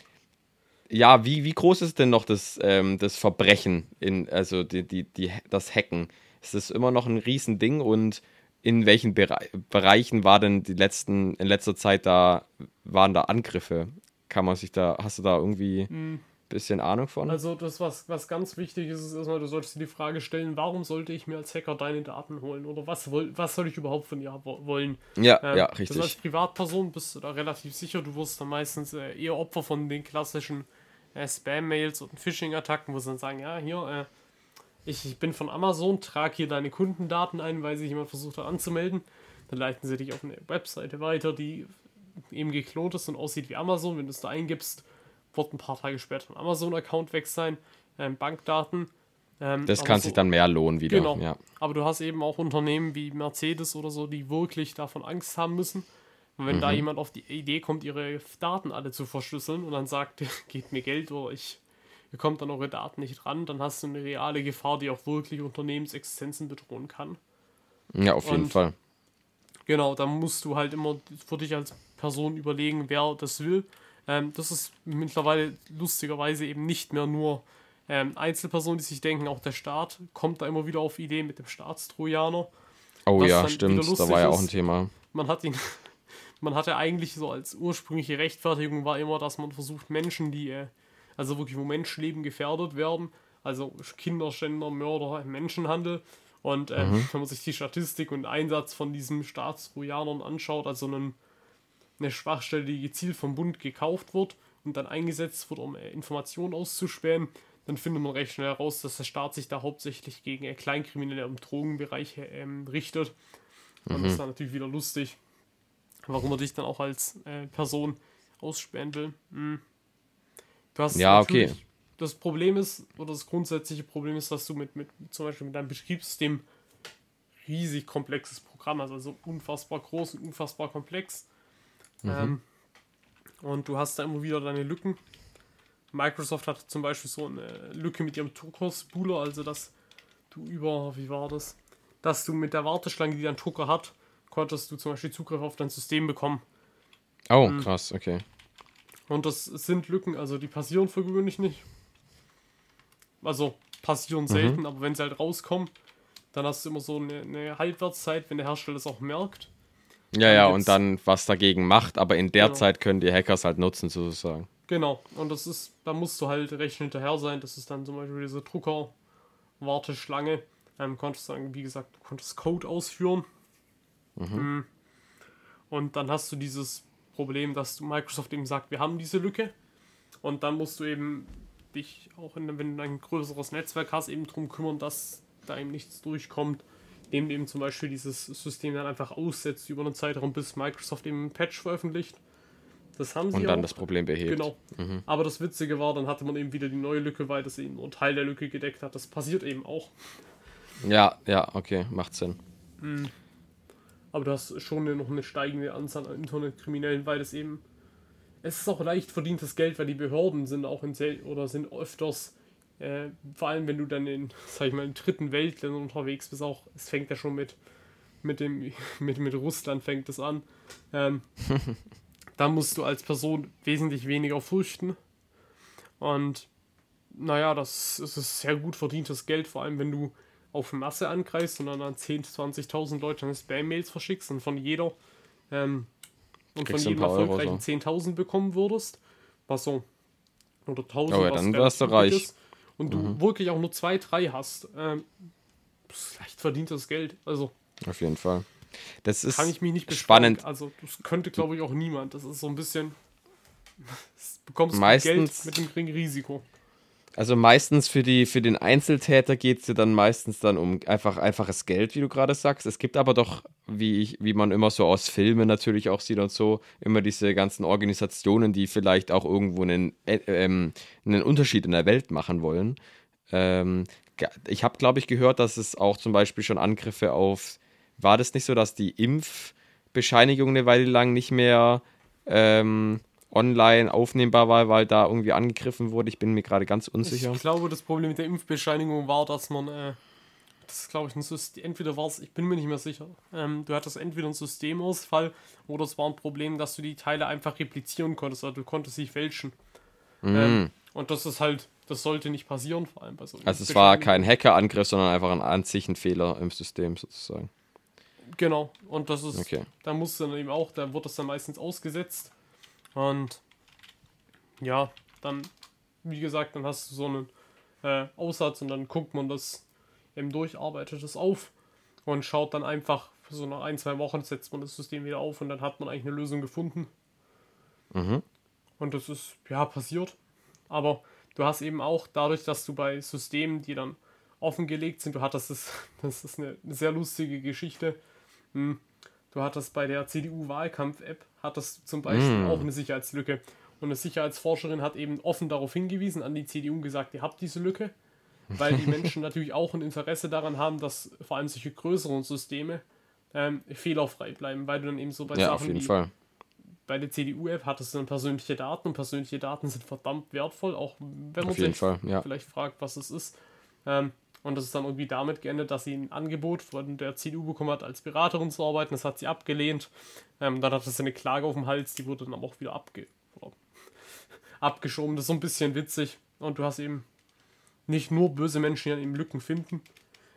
ja, wie, wie groß ist denn noch das, ähm, das Verbrechen, in, also die, die, die, das Hacken? Ist das immer noch ein Riesending und in welchen Bere Bereichen war denn die letzten, in letzter Zeit da, waren da Angriffe? Kann man sich da, hast du da irgendwie ein bisschen Ahnung von? Also das, was, was ganz wichtig ist, ist erstmal, du solltest dir die Frage stellen, warum sollte ich mir als Hacker deine Daten holen? Oder was, was soll ich überhaupt von dir wo- wollen? ja, Ähm, ja, richtig. als Privatperson bist du da relativ sicher. Du wirst dann meistens äh, eher Opfer von den klassischen äh, Spam-Mails und Phishing-Attacken, wo sie dann sagen, ja, hier, äh, ich, ich bin von Amazon, trage hier deine Kundendaten ein, weil sich jemand versucht hat anzumelden. Dann leiten sie dich auf eine Webseite weiter, die eben geklont ist und aussieht wie Amazon. Wenn du es da eingibst, wird ein paar Tage später ein Amazon-Account weg sein, ähm, Bankdaten. Ähm, Das kann so- sich dann mehr lohnen wieder. Genau. Ja. Aber du hast eben auch Unternehmen wie Mercedes oder so, die wirklich davon Angst haben müssen. Und wenn da Mhm. jemand auf die Idee kommt, ihre Daten alle zu verschlüsseln und dann sagt, [LAUGHS] gebt mir Geld oder ich ihr kommt an eure Daten nicht ran, dann hast du eine reale Gefahr, die auch wirklich Unternehmensexistenzen bedrohen kann. ja, auf jeden Und- Fall. Genau, da musst du halt immer für dich als Person überlegen, wer das will. Ähm, das ist mittlerweile lustigerweise eben nicht mehr nur ähm, Einzelpersonen, die sich denken, auch der Staat kommt da immer wieder auf Ideen mit dem Staatstrojaner. Oh ja, stimmt. Da war ja auch ist. ein Thema. Man hat ihn, [LAUGHS] man hatte eigentlich so als ursprüngliche Rechtfertigung war immer, dass man versucht, Menschen, die, äh, also wirklich, wo Menschenleben gefährdet werden, also Kinderschänder, Mörder, Menschenhandel. Und Mhm. wenn man sich die Statistik und Einsatz von diesen Staatstrojanern anschaut, also einen, eine Schwachstelle, die gezielt vom Bund gekauft wird und dann eingesetzt wird, um äh, Informationen auszuspähen, dann findet man recht schnell heraus, dass der Staat sich da hauptsächlich gegen äh, Kleinkriminelle im Drogenbereich äh, ähm, richtet. Und das ist dann natürlich wieder lustig, warum er dich dann auch als äh, Person ausspähen will. Hm. Du hast Ja, okay. das Problem ist, oder das grundsätzliche Problem ist, dass du mit, mit zum Beispiel mit deinem Betriebssystem riesig komplexes Programm hast, also unfassbar groß und unfassbar komplex. Mhm. Ähm, und du hast da immer wieder deine Lücken. Microsoft hat zum Beispiel so eine Lücke mit ihrem Drucker-Spooler, also dass du über, wie war das? Dass du mit der Warteschlange, die dein Drucker hat, konntest du zum Beispiel Zugriff auf dein System bekommen. Oh, mhm. krass, okay. Und das sind Lücken, also die passieren für gewöhnlich nicht. Also passieren mhm. selten, mhm. aber wenn sie halt rauskommen, dann hast du immer so eine, eine Halbwertszeit, wenn der Hersteller es auch merkt. Ja, ja, und dann was dagegen macht, aber in der genau. Zeit können die Hackers halt nutzen, sozusagen. Genau, und das ist, da musst du halt recht hinterher sein. Das ist dann zum Beispiel diese Drucker-Warteschlange. Ähm, konntest dann, wie gesagt, du konntest Code ausführen. Mhm. Hm. Und dann hast du dieses Problem, dass Microsoft eben sagt, wir haben diese Lücke. Und dann musst du eben dich auch, in, wenn du ein größeres Netzwerk hast, eben darum kümmern, dass da eben nichts durchkommt. Indem eben zum Beispiel dieses System dann einfach aussetzt über einen Zeitraum, bis Microsoft eben ein Patch veröffentlicht. Das haben sie Und dann auch. das Problem behebt. Genau. Mhm. Aber das Witzige war, dann hatte man eben wieder die neue Lücke, weil das eben nur einen Teil der Lücke gedeckt hat. Das passiert eben auch. Ja, ja, okay, macht Sinn. Mhm. Aber du hast schon noch eine steigende Anzahl an Internetkriminellen, weil es eben. Es ist auch leicht verdientes Geld, weil die Behörden sind auch in oder sind öfters, äh, vor allem wenn du dann in, [LAUGHS] sag ich mal, in dritten Weltländern unterwegs bist, auch, es fängt ja schon mit, mit dem, [LAUGHS] mit, mit Russland fängt es an. Ähm, [LAUGHS] da musst du als Person wesentlich weniger fürchten. Und naja, das, das ist sehr gut verdientes Geld, vor allem wenn du auf Masse angreifst und dann an 10.000, 20.000 Leute Spam-Mails verschickst und von jeder ähm, und von jedem erfolgreichen so. 10.000 bekommen würdest, was so oder 1.000 oh ja, dann wärst du reich. Ist, und du mhm. wirklich auch nur zwei, drei hast, ähm, das leicht verdientes Geld. Also auf jeden Fall. Das ist kann ich mich nicht spannend. Also das könnte glaube ich auch niemand. Das ist so ein bisschen [LAUGHS] bekommst du Meistens, Geld mit einem geringen Risiko. Also meistens für, die, für den Einzeltäter geht es ja dann meistens dann um einfach einfaches Geld, wie du gerade sagst. Es gibt aber doch, wie, ich, wie man immer so aus Filmen natürlich auch sieht und so, immer diese ganzen Organisationen, die vielleicht auch irgendwo einen, äh, ähm, einen Unterschied in der Welt machen wollen. Ähm, ich habe, glaube ich, gehört, dass es auch zum Beispiel schon Angriffe auf, war das nicht so, dass die Impfbescheinigung eine Weile lang nicht mehr ähm, online aufnehmbar war, weil da irgendwie angegriffen wurde. Ich bin mir gerade ganz unsicher. Ich glaube, das Problem mit der Impfbescheinigung war, dass man, äh, das ist glaube ich ein System, entweder war es, ich bin mir nicht mehr sicher, ähm, du hattest entweder einen Systemausfall oder es war ein Problem, dass du die Teile einfach replizieren konntest, also du konntest sie fälschen. Mm. Ähm, und das ist halt, das sollte nicht passieren, vor allem bei so Also es war kein Hackerangriff, sondern einfach ein an sich ein Fehler im System sozusagen. Genau, und das ist, okay. da muss dann eben auch, da wird das dann meistens ausgesetzt und ja, dann, wie gesagt, dann hast du so einen äh, Aussatz und dann guckt man das eben durch, arbeitet es auf und schaut dann einfach, so nach ein, zwei Wochen setzt man das System wieder auf und dann hat man eigentlich eine Lösung gefunden. Mhm. Und das ist, ja, passiert. Aber du hast eben auch dadurch, dass du bei Systemen, die dann offengelegt sind, du hattest es, [LAUGHS] das ist eine, eine sehr lustige Geschichte. Hm, du hattest bei der CDU-Wahlkampf-App hat das zum Beispiel mm. auch eine Sicherheitslücke. Und eine Sicherheitsforscherin hat eben offen darauf hingewiesen, an die CDU gesagt, ihr habt diese Lücke, weil die [LAUGHS] Menschen natürlich auch ein Interesse daran haben, dass vor allem solche größeren Systeme ähm, fehlerfrei bleiben, weil du dann eben so bei ja, Sachen wie Fall. bei der CDU-App hattest du dann persönliche Daten und persönliche Daten sind verdammt wertvoll, auch wenn man auf sich ja. vielleicht fragt, was es ist. Ähm, und das ist dann irgendwie damit geendet, dass sie ein Angebot von der CDU bekommen hat, als Beraterin zu arbeiten. Das hat sie abgelehnt. Ähm, dann hatte sie eine Klage auf dem Hals, die wurde dann aber auch wieder abge abgeschoben. Das ist so ein bisschen witzig. Und du hast eben nicht nur böse Menschen, die eben Lücken finden,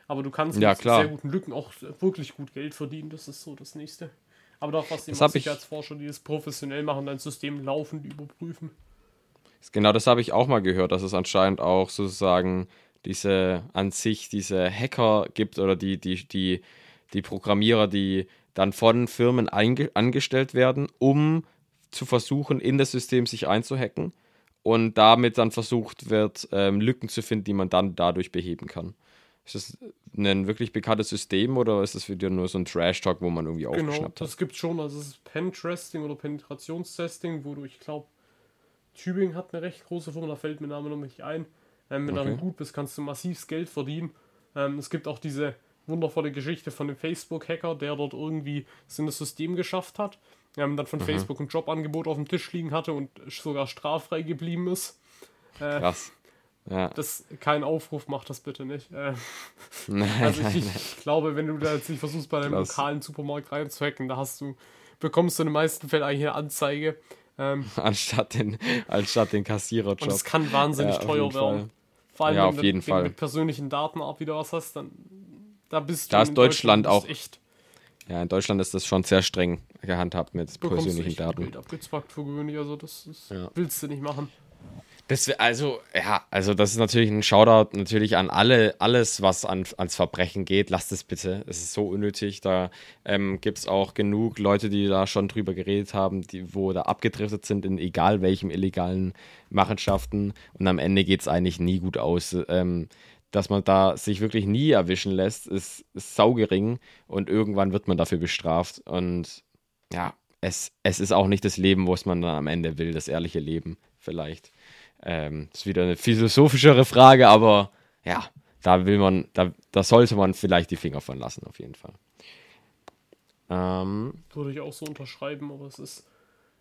aber du kannst ja, mit klar. sehr guten Lücken auch wirklich gut Geld verdienen. Das ist so das Nächste. Aber doch was eben Sicherheitsforscher, die das professionell machen, dein System laufend überprüfen. Genau, das habe ich auch mal gehört, dass es anscheinend auch sozusagen diese an sich diese Hacker gibt oder die, die, die, die Programmierer, die dann von Firmen angestellt werden, um zu versuchen, in das System sich einzuhacken und damit dann versucht wird, ähm, Lücken zu finden, die man dann dadurch beheben kann. Ist das ein wirklich bekanntes System oder ist das wieder nur so ein Trash-Talk, wo man irgendwie genau, aufgeschnappt hat? das gibt schon. Also es ist Pen-Testing oder Penetrationstesting, wo du, ich glaube, Tübingen hat eine recht große Firma, da fällt mir der Name noch nicht ein. Ähm, wenn Okay. du gut bist, kannst du massivs Geld verdienen. Ähm, es gibt auch diese wundervolle Geschichte von dem Facebook-Hacker, der dort irgendwie es in das System geschafft hat, ähm, dann Mhm. von Facebook ein Jobangebot auf dem Tisch liegen hatte und sogar straffrei geblieben ist. Äh, Krass. Ja. das kein Aufruf, mach das bitte nicht. Äh, Nein, [LAUGHS] also ich, nein. ich glaube, wenn du da jetzt nicht versuchst, bei deinem Krass. lokalen Supermarkt reinzuhacken, da hast du, bekommst du in den meisten Fällen eigentlich eine Anzeige. Ähm, [LAUGHS] Anstatt den, anstatt den Kassiererjob. und es kann wahnsinnig Ja, teuer werden. Vor allem, Ja, wenn, auf du- jeden wenn Fall. du mit persönlichen Daten ab wieder was hast, dann da bist du Da ist in Deutschland bist auch echt Ja, in Deutschland ist das schon sehr streng gehandhabt mit persönlichen Daten. Geld abgezwackt für gewöhnlich, also das ist, Ja. willst du nicht machen. Das also, ja, also das ist natürlich ein Shoutout natürlich an alle, alles, was an, ans Verbrechen geht. Lasst es bitte. Es ist so unnötig. Da ähm, gibt es auch genug Leute, die da schon drüber geredet haben, die, wo da abgedriftet sind in egal welchem illegalen Machenschaften. Und am Ende geht es eigentlich nie gut aus. Ähm, dass man da sich wirklich nie erwischen lässt, ist, ist saugering und irgendwann wird man dafür bestraft. Und ja, es, es ist auch nicht das Leben, was man dann am Ende will, das ehrliche Leben vielleicht. Ähm, ist wieder eine philosophischere Frage, aber ja, da will man, da, da sollte man vielleicht die Finger von lassen, auf jeden Fall. Ähm, Würde ich auch so unterschreiben, aber es ist,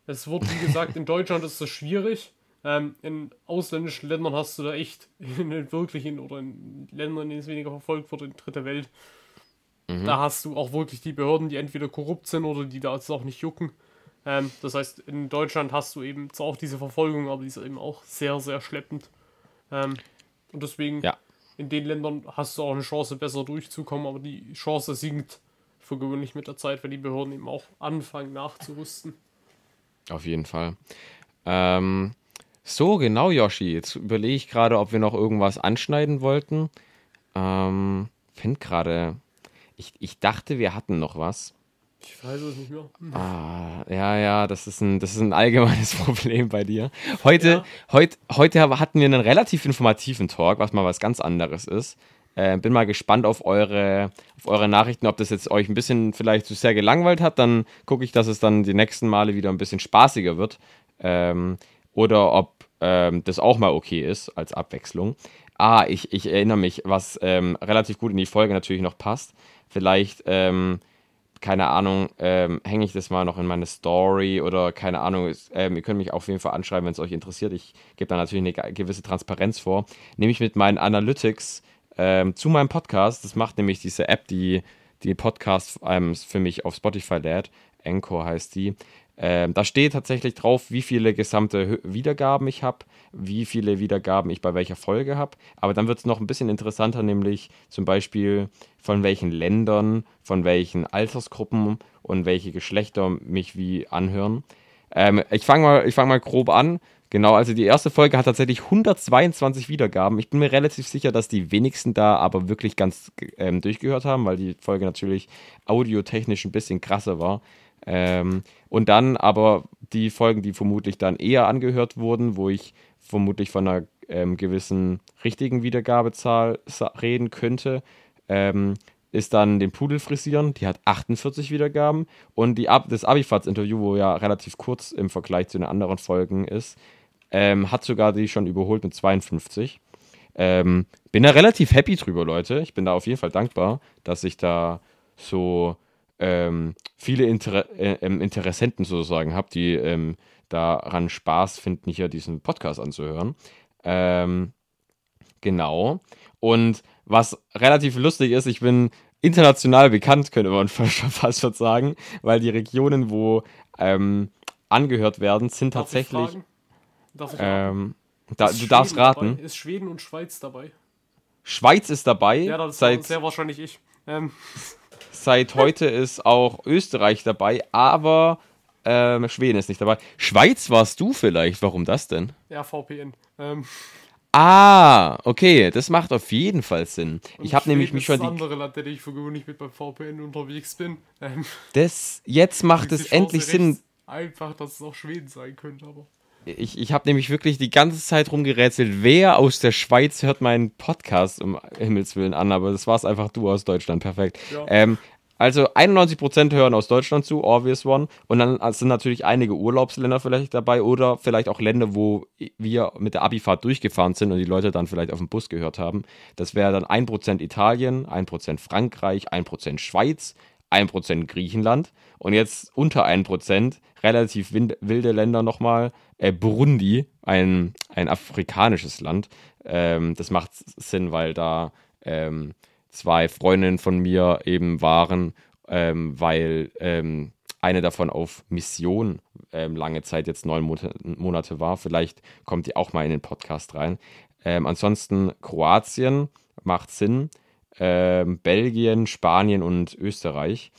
es wird, wie gesagt, in Deutschland ist das schwierig. Ähm, in ausländischen Ländern hast du da echt, in den wirklichen oder in Ländern, in denen es weniger verfolgt wird, in dritter Welt, da hast du auch wirklich die Behörden, die entweder korrupt sind oder die da jetzt auch nicht jucken. Ähm, das heißt, in Deutschland hast du eben zwar auch diese Verfolgung, aber die ist eben auch sehr, sehr schleppend. Ähm, und deswegen, Ja. in den Ländern hast du auch eine Chance, besser durchzukommen, aber die Chance sinkt für gewöhnlich mit der Zeit, wenn die Behörden eben auch anfangen nachzurüsten. auf jeden Fall. Ähm, so, genau, Yoshi. Jetzt überlege ich gerade, ob wir noch irgendwas anschneiden wollten. Ähm, finde gerade, ich, ich dachte, wir hatten noch was. Ich weiß es nicht mehr. Ah, ja, ja, das ist ein, das ist ein allgemeines [LAUGHS] Problem bei dir. Heute, Ja. heut, heute hatten wir einen relativ informativen Talk, was mal was ganz anderes ist. Äh, bin mal gespannt auf eure, auf eure Nachrichten, ob das jetzt euch ein bisschen vielleicht zu sehr gelangweilt hat. Dann gucke ich, dass es dann die nächsten Male wieder ein bisschen spaßiger wird. Ähm, oder ob ähm, das auch mal okay ist als Abwechslung. Ah, ich, ich erinnere mich, was ähm, relativ gut in die Folge natürlich noch passt. Vielleicht ähm, keine Ahnung, ähm, hänge ich das mal noch in meine Story oder keine Ahnung, ist, ähm, ihr könnt mich auf jeden Fall anschreiben, wenn es euch interessiert. Ich gebe da natürlich eine ge- gewisse Transparenz vor. Nämlich mit meinen Analytics ähm, zu meinem Podcast. Das macht nämlich diese App, die die Podcast ähm, für mich auf Spotify lädt. Anchor heißt die. Ähm, da steht tatsächlich drauf, wie viele gesamte Wiedergaben ich habe, wie viele Wiedergaben ich bei welcher Folge habe. Aber dann wird es noch ein bisschen interessanter, nämlich zum Beispiel von welchen Ländern, von welchen Altersgruppen und welche Geschlechter mich wie anhören. Ähm, ich fange mal, fang mal grob an. Genau, also die erste Folge hat tatsächlich 122 Wiedergaben. Ich bin mir relativ sicher, dass die wenigsten da aber wirklich ganz ähm, durchgehört haben, weil die Folge natürlich audiotechnisch ein bisschen krasser war. Ähm, und dann aber die Folgen, die vermutlich dann eher angehört wurden, wo ich vermutlich von einer ähm, gewissen richtigen Wiedergabezahl reden könnte, ähm, ist dann den Pudel frisieren, die hat 48 Wiedergaben und die Ab das Abifahrts-Interview, wo ja relativ kurz im Vergleich zu den anderen Folgen ist, ähm, hat sogar die schon überholt mit 52. Ähm, bin da relativ happy drüber, Leute. Ich bin da auf jeden Fall dankbar, dass ich da so ähm, viele Inter äh, ähm, Interessenten sozusagen habe, die ähm, daran Spaß finden, hier diesen Podcast anzuhören. Ähm, genau. Und was relativ lustig ist, ich bin international bekannt, könnte man [LAUGHS] fast schon sagen, weil die Regionen, wo ähm, angehört werden, sind Darf ich tatsächlich. fragen? Darf ich? Ähm, da, du darfst Schweden raten. Dabei? Ist Schweden und Schweiz dabei? Schweiz ist dabei. Ja, das seit, sehr wahrscheinlich ich. Ähm, [LAUGHS] seit heute ist auch Österreich dabei, aber ähm, Schweden ist nicht dabei. Schweiz warst du vielleicht. Warum das denn? ja, VPN. Ähm, Ah, okay, das macht auf jeden Fall Sinn. Ich habe nämlich mich schon das andere Land, in dem ich für gewöhnlich mit beim VPN unterwegs bin. Ähm, das jetzt macht es endlich Sinn. Einfach, dass es auch Schweden sein könnte, aber. Ich, ich habe nämlich wirklich die ganze Zeit rumgerätselt, wer aus der Schweiz hört meinen Podcast um Himmels Willen an, aber das war es einfach du aus Deutschland, perfekt. Ja. Ähm, Also 91% hören aus Deutschland zu, obvious one. Und dann sind natürlich einige Urlaubsländer vielleicht dabei oder vielleicht auch Länder, wo wir mit der Abifahrt durchgefahren sind und die Leute dann vielleicht auf dem Bus gehört haben. Das wäre dann 1% Italien, 1% Frankreich, 1% Schweiz, 1% Griechenland und jetzt unter 1%, relativ wilde Länder nochmal, äh, Burundi, ein, ein afrikanisches Land. Ähm, das macht Sinn, weil da ähm, zwei Freundinnen von mir eben waren, ähm, weil ähm, eine davon auf Mission ähm, lange Zeit, jetzt neun Monate war. Vielleicht kommt die auch mal in den Podcast rein. Ähm, ansonsten Kroatien macht Sinn. Ähm, Belgien, Spanien und Österreich.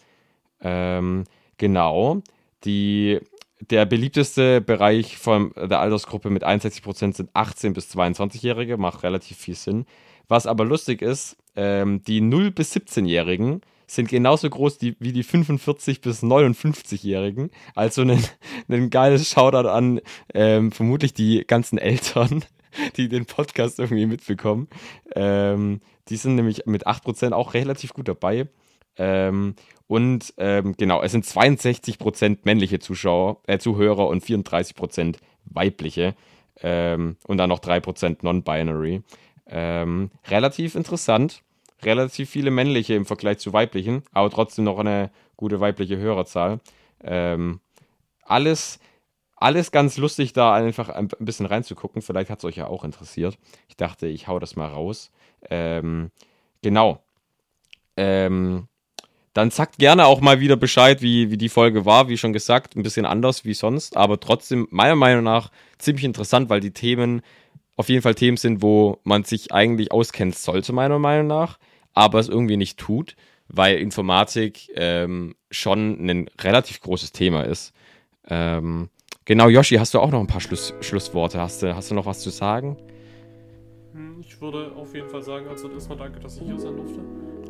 Ähm, genau. Die, der beliebteste Bereich von der Altersgruppe mit 61% sind 18- bis 22-Jährige, macht relativ viel Sinn. Was aber lustig ist, ähm, die 0- bis 17-Jährigen sind genauso groß die, wie die 45- bis 59-Jährigen. Also ein, [LAUGHS] ein geiles Shoutout an ähm, vermutlich die ganzen Eltern, [LAUGHS] die den Podcast irgendwie mitbekommen. Ähm, die sind nämlich mit 8% auch relativ gut dabei. Ähm, und ähm, genau, es sind 62% männliche Zuschauer, äh, Zuhörer und 34% weibliche. Ähm, und dann noch 3% non-binary. Ähm, relativ interessant relativ viele männliche im Vergleich zu weiblichen, aber trotzdem noch eine gute weibliche Hörerzahl. Ähm, alles, alles ganz lustig, da einfach ein bisschen reinzugucken. Vielleicht hat es euch ja auch interessiert. Ich dachte, ich hau das mal raus. Ähm, genau. Ähm, dann sagt gerne auch mal wieder Bescheid, wie, wie die Folge war. Wie schon gesagt, ein bisschen anders wie sonst, aber trotzdem meiner Meinung nach ziemlich interessant, weil die Themen auf jeden Fall Themen sind, wo man sich eigentlich auskennen sollte, meiner Meinung nach aber es irgendwie nicht tut, weil Informatik ähm, schon ein relativ großes Thema ist. Ähm, genau, Yoshi, hast du auch noch ein paar Schluss, Schlussworte? Hast du, hast du noch was zu sagen? Hm, ich würde auf jeden Fall sagen, also erstmal danke, dass ich hier sein durfte.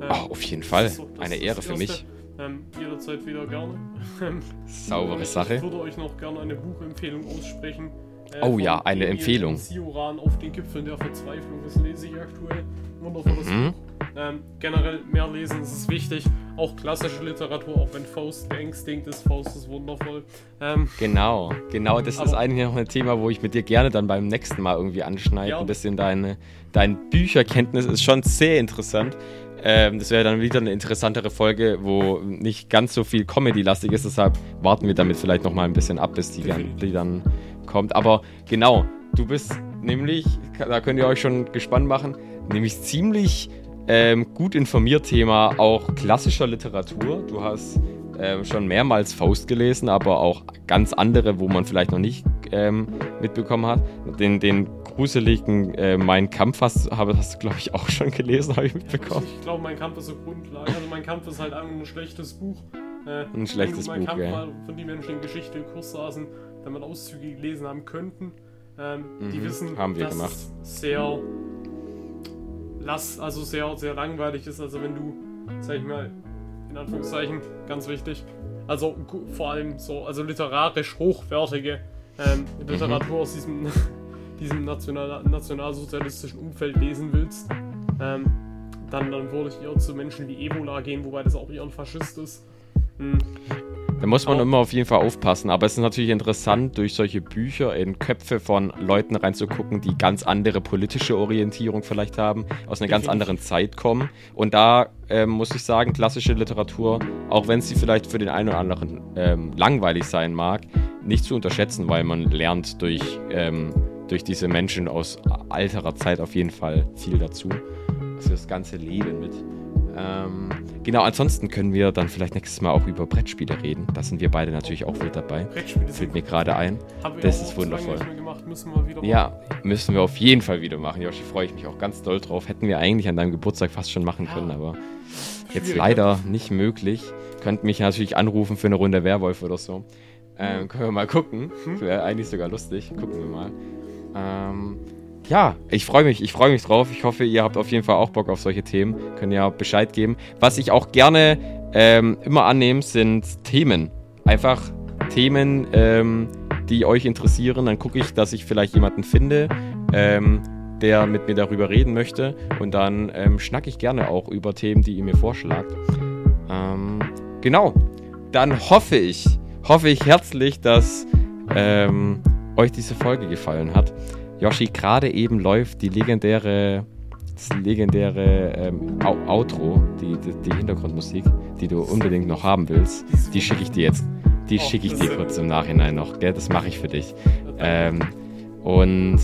Ähm, oh, auf jeden Fall. So, Eine Ehre für mich. Ähm, jederzeit wieder gerne. [LAUGHS] Saubere Sache. Ich würde euch noch gerne eine Buchempfehlung aussprechen. Äh, oh ja, eine Empfehlung. Sioran auf den Gipfeln der Verzweiflung, das lese ich aktuell. Wundervolles mhm. Buch. Ähm, generell mehr lesen, das ist wichtig. Auch klassische Literatur, auch wenn Faust geängstigt ist, Faust ist wundervoll. Ähm, genau, genau, das ist eigentlich noch ein Thema, wo ich mit dir gerne dann beim nächsten Mal irgendwie anschneide. Ja. Ein bisschen deine, dein Bücherkenntnis ist schon sehr interessant. Ähm, das wäre dann wieder eine interessantere Folge, wo nicht ganz so viel Comedy-lastig ist. Deshalb warten wir damit vielleicht noch mal ein bisschen ab, bis die, die dann kommt. Aber genau, du bist nämlich, da könnt ihr euch schon gespannt machen, nämlich ziemlich ähm, gut informiert Thema auch klassischer Literatur. Du hast ähm, schon mehrmals Faust gelesen, aber auch ganz andere, wo man vielleicht noch nicht ähm, mitbekommen hat. Den, den gruseligen äh, Mein Kampf hast, hast du, glaube ich, auch schon gelesen, habe ich mitbekommen. Ich, ich glaube, Mein Kampf ist so Grundlage. Also Mein Kampf ist halt ein schlechtes Buch. Äh, ein schlechtes mein Buch, Kampf ja. Mal von den Menschen in Geschichte im Kurs saßen, wenn man Auszüge gelesen haben könnten. Ähm, mhm, die wissen, haben wir dass gemacht. sehr lass, also sehr, sehr langweilig ist. Also wenn du, sag ich mal, in Anführungszeichen, ganz wichtig, also vor allem so, also literarisch hochwertige ähm, Literatur mhm. aus diesem, [LAUGHS] diesem national, nationalsozialistischen Umfeld lesen willst, ähm, dann, dann würde ich eher zu Menschen wie Ebola gehen, wobei das auch eher ein Faschist ist. Hm. Da muss man immer auf jeden Fall aufpassen. Aber es ist natürlich interessant, durch solche Bücher in Köpfe von Leuten reinzugucken, die ganz andere politische Orientierung vielleicht haben, aus einer ganz anderen Zeit kommen. Und da ähm, muss ich sagen, klassische Literatur, auch wenn sie vielleicht für den einen oder anderen ähm, langweilig sein mag, nicht zu unterschätzen, weil man lernt durch, ähm, durch diese Menschen aus alterer Zeit auf jeden Fall viel dazu. Also das ganze Leben mit. Ähm, genau, ansonsten können wir dann vielleicht nächstes Mal auch über Brettspiele reden. Da sind wir beide natürlich auch wieder dabei. Brettspiele fällt mir gerade ein. das ist wundervoll. Müssen wir wieder ja, müssen wir auf jeden Fall wieder machen. Joshi, freue ich mich auch ganz doll drauf. Hätten wir eigentlich an deinem Geburtstag fast schon machen können, aber jetzt leider nicht möglich. Könnt mich natürlich anrufen für eine Runde Werwolf oder so. Ähm, können wir mal gucken. Hm? Wäre eigentlich sogar lustig. Gucken wir mal. Ähm, ja, ich freue mich, ich freue mich drauf. Ich hoffe, ihr habt auf jeden Fall auch Bock auf solche Themen. Könnt ja Bescheid geben. Was ich auch gerne ähm, immer annehme, sind Themen. Einfach Themen, ähm, die euch interessieren. Dann gucke ich, dass ich vielleicht jemanden finde, ähm, der mit mir darüber reden möchte. Und dann ähm, schnacke ich gerne auch über Themen, die ihr mir vorschlagt. Ähm, genau. Dann hoffe ich, hoffe ich herzlich, dass ähm, euch diese Folge gefallen hat. Yoshi, gerade eben läuft die legendäre, das legendäre ähm, Outro, die, die, die, Hintergrundmusik, die du unbedingt noch haben willst. Die schicke ich dir jetzt. Die schicke ich dir kurz im Nachhinein noch, gell? Das mache ich für dich. Ähm, und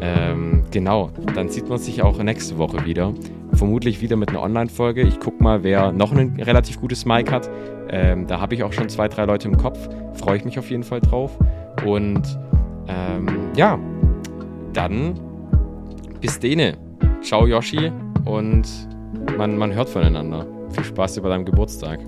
ähm, genau, dann sieht man sich auch nächste Woche wieder. Vermutlich wieder mit einer Online-Folge. Ich gucke mal, wer noch ein relativ gutes Mic hat. Ähm, da habe ich auch schon zwei, drei Leute im Kopf. Freue ich mich auf jeden Fall drauf. Und ähm, ja, dann bis dene. Ciao Yoshi und man, man hört voneinander. Viel Spaß über deinem Geburtstag.